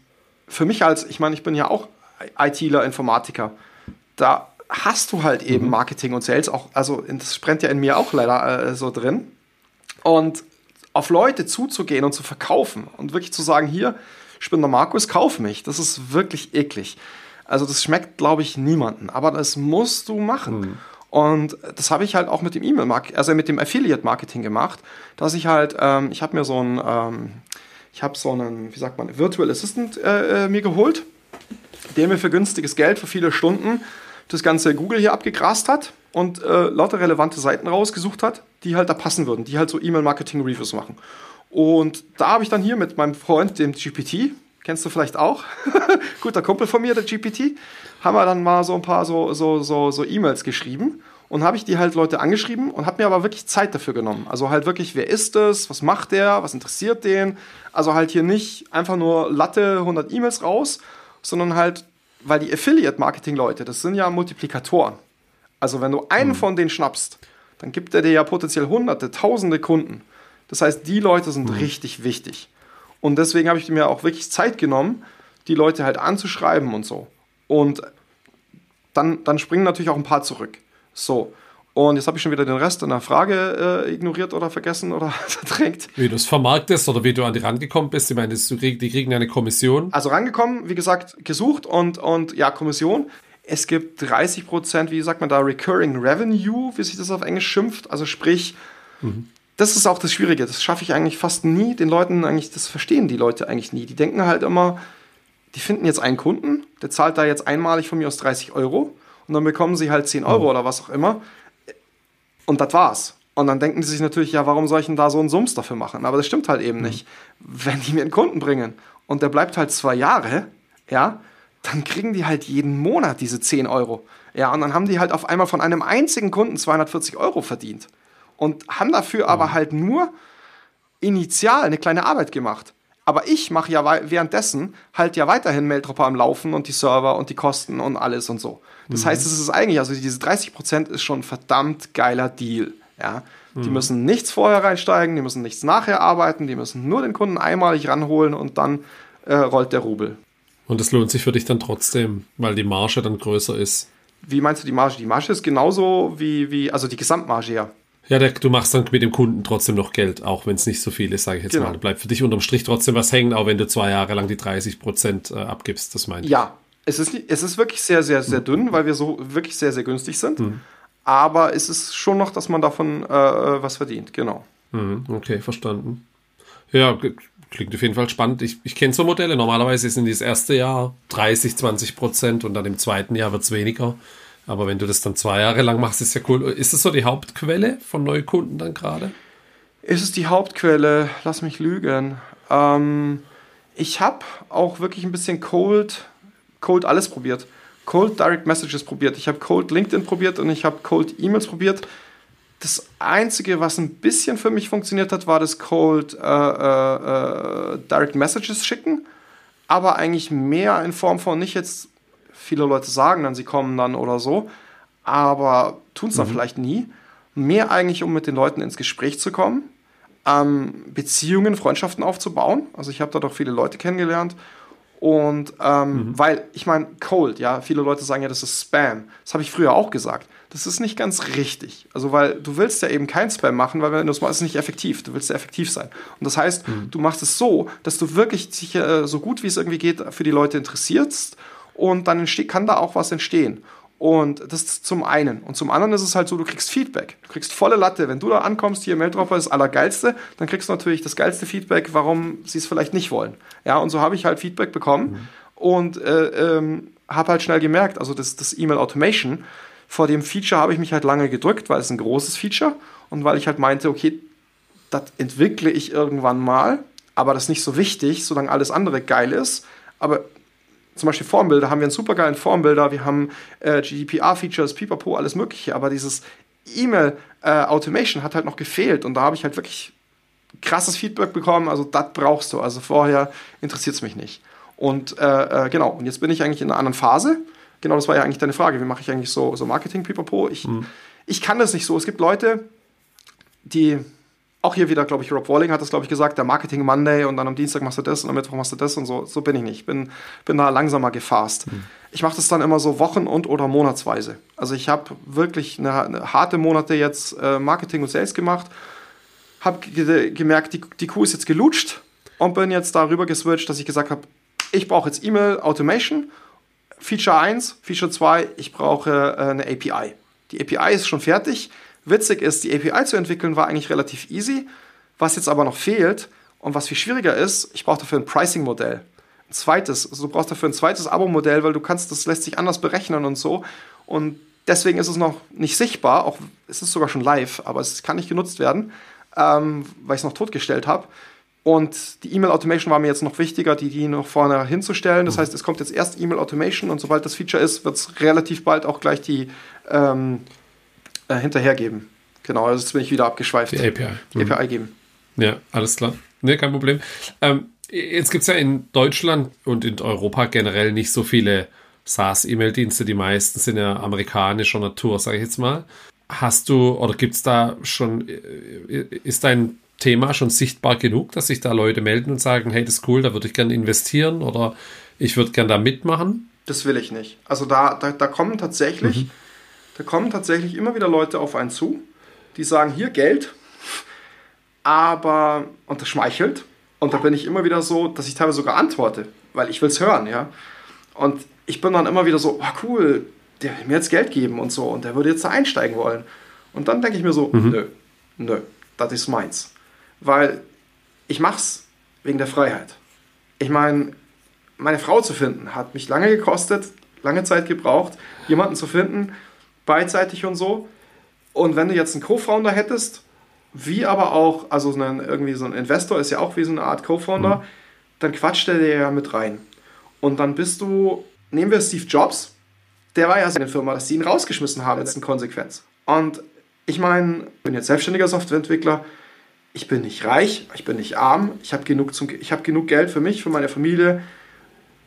für mich als, ich meine, ich bin ja auch ITler, Informatiker, da hast du halt eben mhm. Marketing und Sales auch, also das brennt ja in mir auch leider äh, so drin. Und auf Leute zuzugehen und zu verkaufen und wirklich zu sagen, hier, ich bin der Markus, kauf mich, das ist wirklich eklig. Also das schmeckt, glaube ich, niemanden, aber das musst du machen. Mhm. Und das habe ich halt auch mit dem E-Mail-Marketing, also mit dem Affiliate-Marketing gemacht, dass ich halt, ähm, ich habe mir so ein, ähm, ich habe so einen, wie sagt man, Virtual Assistant äh, äh, mir geholt, der mir für günstiges Geld, für viele Stunden das ganze Google hier abgegrast hat und äh, lauter relevante Seiten rausgesucht hat, die halt da passen würden, die halt so E-Mail-Marketing-Reviews machen. Und da habe ich dann hier mit meinem Freund, dem GPT, kennst du vielleicht auch, guter Kumpel von mir, der GPT, haben wir dann mal so ein paar so, so, so, so E-Mails geschrieben und habe ich die halt Leute angeschrieben und habe mir aber wirklich Zeit dafür genommen. Also halt wirklich, wer ist das, was macht der, was interessiert den? Also halt hier nicht einfach nur Latte 100 E-Mails raus, sondern halt, weil die Affiliate-Marketing-Leute, das sind ja Multiplikatoren. Also wenn du einen mhm. von denen schnappst, dann gibt er dir ja potenziell hunderte, tausende Kunden. Das heißt, die Leute sind mhm. richtig wichtig. Und deswegen habe ich mir auch wirklich Zeit genommen, die Leute halt anzuschreiben und so. Und dann, dann springen natürlich auch ein paar zurück. So. Und jetzt habe ich schon wieder den Rest in der Frage äh, ignoriert oder vergessen oder verdrängt. Wie du es vermarktest oder wie du an die rangekommen bist. Ich meine, du krieg, die kriegen eine Kommission. Also rangekommen, wie gesagt, gesucht und, und ja, Kommission. Es gibt 30 Prozent, wie sagt man da, Recurring Revenue, wie sich das auf Englisch schimpft. Also sprich, mhm das ist auch das Schwierige. Das schaffe ich eigentlich fast nie. Den Leuten eigentlich, das verstehen die Leute eigentlich nie. Die denken halt immer, die finden jetzt einen Kunden, der zahlt da jetzt einmalig von mir aus 30 Euro und dann bekommen sie halt 10 Euro mhm. oder was auch immer. Und das war's. Und dann denken sie sich natürlich, ja, warum soll ich denn da so einen Sums dafür machen? Aber das stimmt halt eben mhm. nicht. Wenn die mir einen Kunden bringen und der bleibt halt zwei Jahre, ja, dann kriegen die halt jeden Monat diese 10 Euro. Ja, und dann haben die halt auf einmal von einem einzigen Kunden 240 Euro verdient und haben dafür mhm. aber halt nur initial eine kleine Arbeit gemacht. Aber ich mache ja währenddessen halt ja weiterhin Maildropper am Laufen und die Server und die Kosten und alles und so. Das mhm. heißt, es ist eigentlich, also diese 30% ist schon ein verdammt geiler Deal. Ja. Die mhm. müssen nichts vorher reinsteigen, die müssen nichts nachher arbeiten, die müssen nur den Kunden einmalig ranholen und dann äh, rollt der Rubel. Und das lohnt sich für dich dann trotzdem, weil die Marge dann größer ist. Wie meinst du die Marge? Die Marge ist genauso wie, wie also die Gesamtmarge, ja. Ja, der, du machst dann mit dem Kunden trotzdem noch Geld, auch wenn es nicht so viel ist, sage ich jetzt genau. mal. Bleibt für dich unterm Strich trotzdem was hängen, auch wenn du zwei Jahre lang die 30 Prozent äh, abgibst, das meine ich. Ja, es ist, es ist wirklich sehr, sehr, sehr mhm. dünn, weil wir so wirklich sehr, sehr günstig sind. Mhm. Aber es ist schon noch, dass man davon äh, äh was verdient, genau. Mhm, okay, verstanden. Ja, klingt auf jeden Fall spannend. Ich, ich kenne so Modelle. Normalerweise sind das erste Jahr 30, 20 Prozent und dann im zweiten Jahr wird es weniger. Aber wenn du das dann zwei Jahre lang machst, ist ja cool. Ist das so die Hauptquelle von Neukunden dann gerade? Ist es die Hauptquelle? Lass mich lügen. Ähm, ich habe auch wirklich ein bisschen Cold, Cold alles probiert. Cold Direct Messages probiert. Ich habe Cold LinkedIn probiert und ich habe Cold E-Mails probiert. Das Einzige, was ein bisschen für mich funktioniert hat, war das Cold äh, äh, äh Direct Messages schicken. Aber eigentlich mehr in Form von nicht jetzt Viele Leute sagen dann, sie kommen dann oder so, aber tun es dann mhm. vielleicht nie. Mehr eigentlich, um mit den Leuten ins Gespräch zu kommen, ähm, Beziehungen, Freundschaften aufzubauen. Also ich habe da doch viele Leute kennengelernt. Und ähm, mhm. weil, ich meine, Cold, ja, viele Leute sagen ja, das ist Spam. Das habe ich früher auch gesagt. Das ist nicht ganz richtig. Also, weil du willst ja eben kein Spam machen, weil wenn du es machst, ist es nicht effektiv. Du willst ja effektiv sein. Und das heißt, mhm. du machst es so, dass du wirklich dich äh, so gut wie es irgendwie geht für die Leute interessierst und dann kann da auch was entstehen. Und das ist zum einen. Und zum anderen ist es halt so, du kriegst Feedback. Du kriegst volle Latte. Wenn du da ankommst, hier Maildropper ist das Allergeilste, dann kriegst du natürlich das geilste Feedback, warum sie es vielleicht nicht wollen. Ja, und so habe ich halt Feedback bekommen mhm. und äh, ähm, habe halt schnell gemerkt, also das, das E-Mail Automation, vor dem Feature habe ich mich halt lange gedrückt, weil es ein großes Feature und weil ich halt meinte, okay, das entwickle ich irgendwann mal, aber das ist nicht so wichtig, solange alles andere geil ist. Aber zum Beispiel Formbilder haben wir einen supergeilen Formbilder, wir haben äh, GDPR-Features, Pipapo, alles Mögliche, aber dieses E-Mail-Automation äh, hat halt noch gefehlt und da habe ich halt wirklich krasses Feedback bekommen, also das brauchst du, also vorher interessiert es mich nicht. Und äh, äh, genau, und jetzt bin ich eigentlich in einer anderen Phase. Genau, das war ja eigentlich deine Frage, wie mache ich eigentlich so, so Marketing, Pipapo? Ich, mhm. ich kann das nicht so. Es gibt Leute, die auch hier wieder, glaube ich, Rob Walling hat das, glaube ich, gesagt, der Marketing Monday und dann am Dienstag machst du das und am Mittwoch machst du das und so. So bin ich nicht. Ich bin, bin da langsamer gefasst. Mhm. Ich mache das dann immer so Wochen- und oder monatsweise. Also ich habe wirklich eine, eine, harte Monate jetzt äh, Marketing und Sales gemacht, habe ge gemerkt, die, die Kuh ist jetzt gelutscht und bin jetzt darüber geswitcht, dass ich gesagt habe, ich brauche jetzt E-Mail Automation, Feature 1, Feature 2, ich brauche äh, eine API. Die API ist schon fertig Witzig ist, die API zu entwickeln war eigentlich relativ easy. Was jetzt aber noch fehlt und was viel schwieriger ist, ich brauche dafür ein Pricing-Modell. Ein zweites, also du brauchst dafür ein zweites Abo-Modell, weil du kannst, das lässt sich anders berechnen und so. Und deswegen ist es noch nicht sichtbar, auch es ist sogar schon live, aber es kann nicht genutzt werden, ähm, weil ich es noch totgestellt habe. Und die E-Mail-Automation war mir jetzt noch wichtiger, die, die noch vorne hinzustellen. Das mhm. heißt, es kommt jetzt erst E-Mail-Automation und sobald das Feature ist, wird es relativ bald auch gleich die ähm, äh, hinterhergeben. Genau, also jetzt bin ich wieder abgeschweift. Die API. Die mhm. API geben. Ja, alles klar. Ne, kein Problem. Ähm, jetzt gibt es ja in Deutschland und in Europa generell nicht so viele SaaS-E-Mail-Dienste. Die meisten sind ja amerikanischer Natur, sage ich jetzt mal. Hast du oder gibt es da schon, äh, ist dein Thema schon sichtbar genug, dass sich da Leute melden und sagen, hey, das ist cool, da würde ich gerne investieren oder ich würde gerne da mitmachen? Das will ich nicht. Also da, da, da kommen tatsächlich mhm. Da kommen tatsächlich immer wieder Leute auf einen zu, die sagen, hier Geld, aber, und das schmeichelt. Und da bin ich immer wieder so, dass ich teilweise sogar antworte, weil ich will es hören, ja. Und ich bin dann immer wieder so, oh cool, der will mir jetzt Geld geben und so und der würde jetzt da einsteigen wollen. Und dann denke ich mir so, mhm. nö, nö, das ist meins. Weil ich mach's wegen der Freiheit. Ich meine, meine Frau zu finden, hat mich lange gekostet, lange Zeit gebraucht, jemanden zu finden, beidseitig und so. Und wenn du jetzt einen Co-Founder hättest, wie aber auch, also einen, irgendwie so ein Investor ist ja auch wie so eine Art Co-Founder, mhm. dann quatscht der dir ja mit rein. Und dann bist du, nehmen wir Steve Jobs, der war ja seine Firma, dass sie ihn rausgeschmissen haben, jetzt in Konsequenz. Und ich meine, ich bin jetzt selbstständiger Softwareentwickler, ich bin nicht reich, ich bin nicht arm, ich habe genug, hab genug Geld für mich, für meine Familie,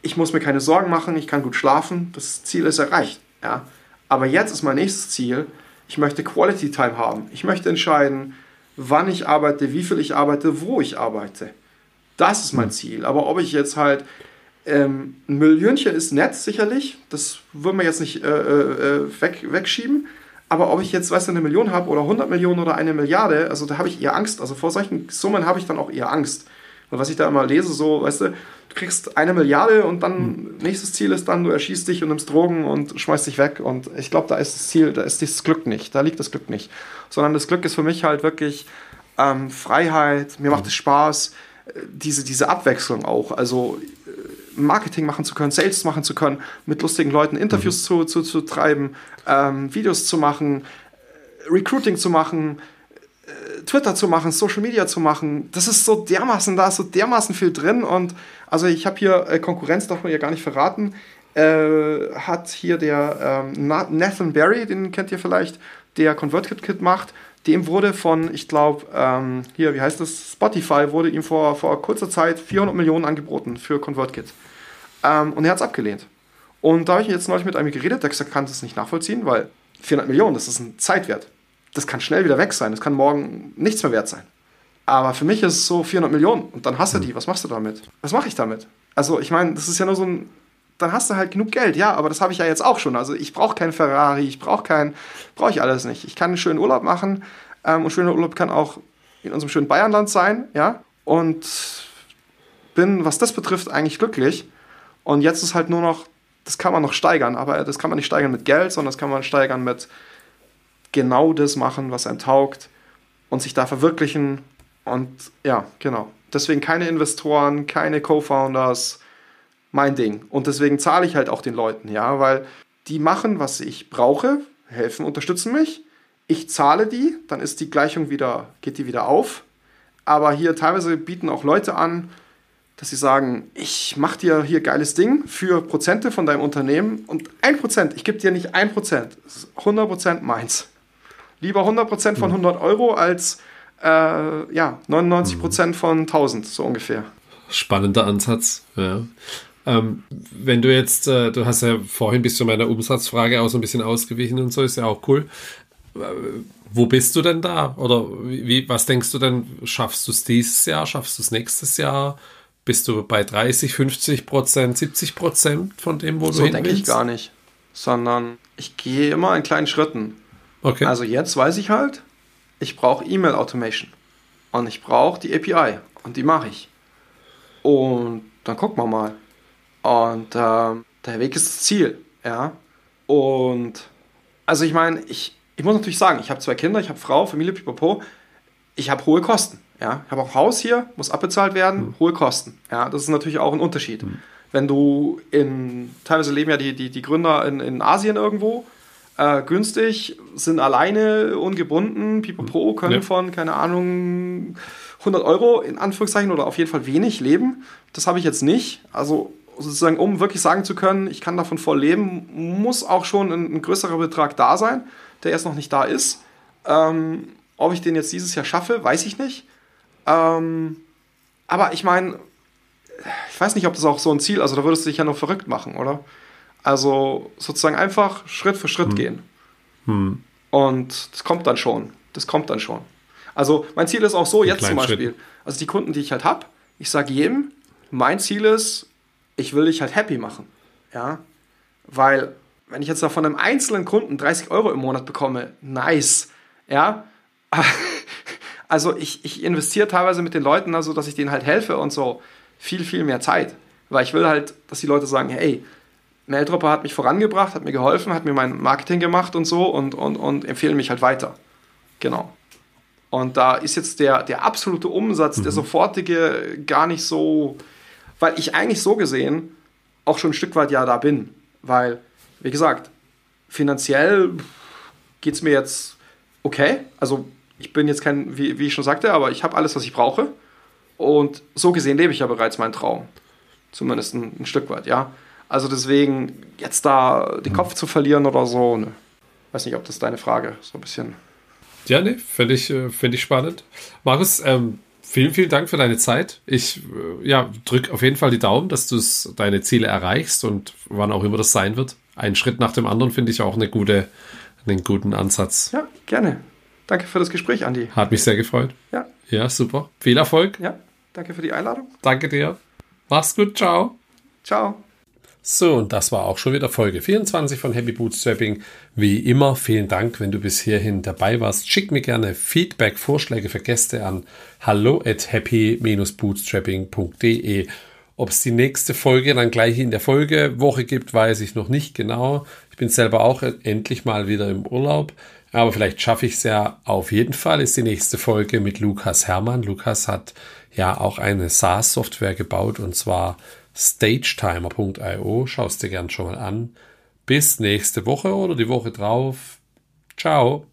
ich muss mir keine Sorgen machen, ich kann gut schlafen, das Ziel ist erreicht. Ja? Aber jetzt ist mein nächstes Ziel, ich möchte Quality Time haben. Ich möchte entscheiden, wann ich arbeite, wie viel ich arbeite, wo ich arbeite. Das ist mein hm. Ziel. Aber ob ich jetzt halt ähm, ein Millionchen ist nett, sicherlich. Das würden wir jetzt nicht äh, äh, weg, wegschieben. Aber ob ich jetzt, weißt du, eine Million habe oder 100 Millionen oder eine Milliarde, also da habe ich eher Angst. Also vor solchen Summen habe ich dann auch eher Angst. Und was ich da immer lese, so, weißt du kriegst eine Milliarde und dann hm. nächstes Ziel ist dann, du erschießt dich und nimmst Drogen und schmeißt dich weg. Und ich glaube, da ist das Ziel, da ist das Glück nicht, da liegt das Glück nicht. Sondern das Glück ist für mich halt wirklich ähm, Freiheit, mir macht es Spaß, äh, diese, diese Abwechslung auch. Also äh, Marketing machen zu können, Sales machen zu können, mit lustigen Leuten Interviews mhm. zu, zu, zu treiben, ähm, Videos zu machen, äh, Recruiting zu machen, Twitter zu machen, Social Media zu machen, das ist so dermaßen, da ist so dermaßen viel drin und also ich habe hier äh, Konkurrenz, darf man ja gar nicht verraten, äh, hat hier der ähm, Nathan Barry, den kennt ihr vielleicht, der ConvertKit macht, dem wurde von, ich glaube, ähm, hier, wie heißt das, Spotify, wurde ihm vor, vor kurzer Zeit 400 Millionen angeboten für ConvertKit. Ähm, und er hat es abgelehnt. Und da habe ich jetzt neulich mit einem geredet, der gesagt kann das nicht nachvollziehen, weil 400 Millionen, das ist ein Zeitwert das kann schnell wieder weg sein. Das kann morgen nichts mehr wert sein. Aber für mich ist es so 400 Millionen und dann hast du die. Was machst du damit? Was mache ich damit? Also, ich meine, das ist ja nur so ein. Dann hast du halt genug Geld, ja, aber das habe ich ja jetzt auch schon. Also, ich brauche keinen Ferrari, ich brauche keinen. Brauche ich alles nicht. Ich kann einen schönen Urlaub machen ähm, und schöner Urlaub kann auch in unserem schönen Bayernland sein, ja. Und bin, was das betrifft, eigentlich glücklich. Und jetzt ist halt nur noch, das kann man noch steigern, aber das kann man nicht steigern mit Geld, sondern das kann man steigern mit genau das machen, was einem taugt und sich da verwirklichen. Und ja, genau. Deswegen keine Investoren, keine Co-Founders, mein Ding. Und deswegen zahle ich halt auch den Leuten, ja, weil die machen, was ich brauche, helfen, unterstützen mich. Ich zahle die, dann ist die Gleichung wieder, geht die wieder auf. Aber hier teilweise bieten auch Leute an, dass sie sagen, ich mache dir hier geiles Ding für Prozente von deinem Unternehmen und ein Prozent, ich gebe dir nicht ein Prozent, 100 Prozent meins. Lieber 100% von 100 hm. Euro als äh, ja, 99% hm. von 1000, so ungefähr. Spannender Ansatz, ja. Ähm, wenn du jetzt, äh, du hast ja vorhin bis zu meiner Umsatzfrage auch so ein bisschen ausgewichen und so, ist ja auch cool. Äh, wo bist du denn da? Oder wie, was denkst du denn, schaffst du es dieses Jahr, schaffst du es nächstes Jahr? Bist du bei 30, 50 Prozent, 70 Prozent von dem, wo so du hin denke ich gar nicht. Sondern ich gehe immer in kleinen Schritten. Okay. Also jetzt weiß ich halt, ich brauche E-Mail Automation und ich brauche die API und die mache ich. Und dann gucken wir mal. Und äh, der Weg ist das Ziel, ja. Und also ich meine, ich, ich muss natürlich sagen, ich habe zwei Kinder, ich habe Frau, Familie, pipapo. Ich habe hohe Kosten, ja. Ich habe auch Haus hier, muss abbezahlt werden, mhm. hohe Kosten. Ja, das ist natürlich auch ein Unterschied. Mhm. Wenn du in, teilweise leben ja die, die, die Gründer in, in Asien irgendwo, äh, günstig, sind alleine, ungebunden, pipapo, können ja. von, keine Ahnung, 100 Euro in Anführungszeichen oder auf jeden Fall wenig leben. Das habe ich jetzt nicht. Also sozusagen, um wirklich sagen zu können, ich kann davon voll leben, muss auch schon ein, ein größerer Betrag da sein, der erst noch nicht da ist. Ähm, ob ich den jetzt dieses Jahr schaffe, weiß ich nicht. Ähm, aber ich meine, ich weiß nicht, ob das auch so ein Ziel, also da würdest du dich ja noch verrückt machen, oder? Also sozusagen einfach Schritt für Schritt hm. gehen. Hm. Und das kommt dann schon. Das kommt dann schon. Also mein Ziel ist auch so, jetzt zum Beispiel, Schritt. also die Kunden, die ich halt habe, ich sage jedem, mein Ziel ist, ich will dich halt happy machen. Ja, weil wenn ich jetzt da von einem einzelnen Kunden 30 Euro im Monat bekomme, nice. Ja, also ich, ich investiere teilweise mit den Leuten, also dass ich denen halt helfe und so viel, viel mehr Zeit. Weil ich will halt, dass die Leute sagen, hey, Maildropper hat mich vorangebracht, hat mir geholfen, hat mir mein Marketing gemacht und so und, und, und empfehlen mich halt weiter. Genau. Und da ist jetzt der, der absolute Umsatz, mhm. der sofortige, gar nicht so, weil ich eigentlich so gesehen auch schon ein Stück weit ja da bin. Weil, wie gesagt, finanziell geht es mir jetzt okay. Also ich bin jetzt kein, wie, wie ich schon sagte, aber ich habe alles, was ich brauche. Und so gesehen lebe ich ja bereits meinen Traum. Zumindest ein, ein Stück weit, ja. Also deswegen, jetzt da den Kopf zu verlieren oder so, ne. Weiß nicht, ob das deine Frage so ein bisschen. Ja, nee, finde ich, äh, find ich spannend. Markus, ähm, vielen, vielen Dank für deine Zeit. Ich äh, ja, drück auf jeden Fall die Daumen, dass du deine Ziele erreichst und wann auch immer das sein wird. Ein Schritt nach dem anderen finde ich auch eine gute, einen guten Ansatz. Ja, gerne. Danke für das Gespräch, Andi. Hat mich sehr gefreut. Ja. Ja, super. Viel Erfolg. Ja, danke für die Einladung. Danke dir. Mach's gut. Ciao. Ciao. So, und das war auch schon wieder Folge 24 von Happy Bootstrapping. Wie immer, vielen Dank, wenn du bis hierhin dabei warst. Schick mir gerne Feedback, Vorschläge für Gäste an hallo at happy-bootstrapping.de. Ob es die nächste Folge dann gleich in der Folgewoche gibt, weiß ich noch nicht genau. Ich bin selber auch endlich mal wieder im Urlaub. Aber vielleicht schaffe ich es ja. Auf jeden Fall ist die nächste Folge mit Lukas Hermann. Lukas hat ja auch eine SaaS-Software gebaut und zwar stagetimer.io. Schau es dir gern schon mal an. Bis nächste Woche oder die Woche drauf. Ciao.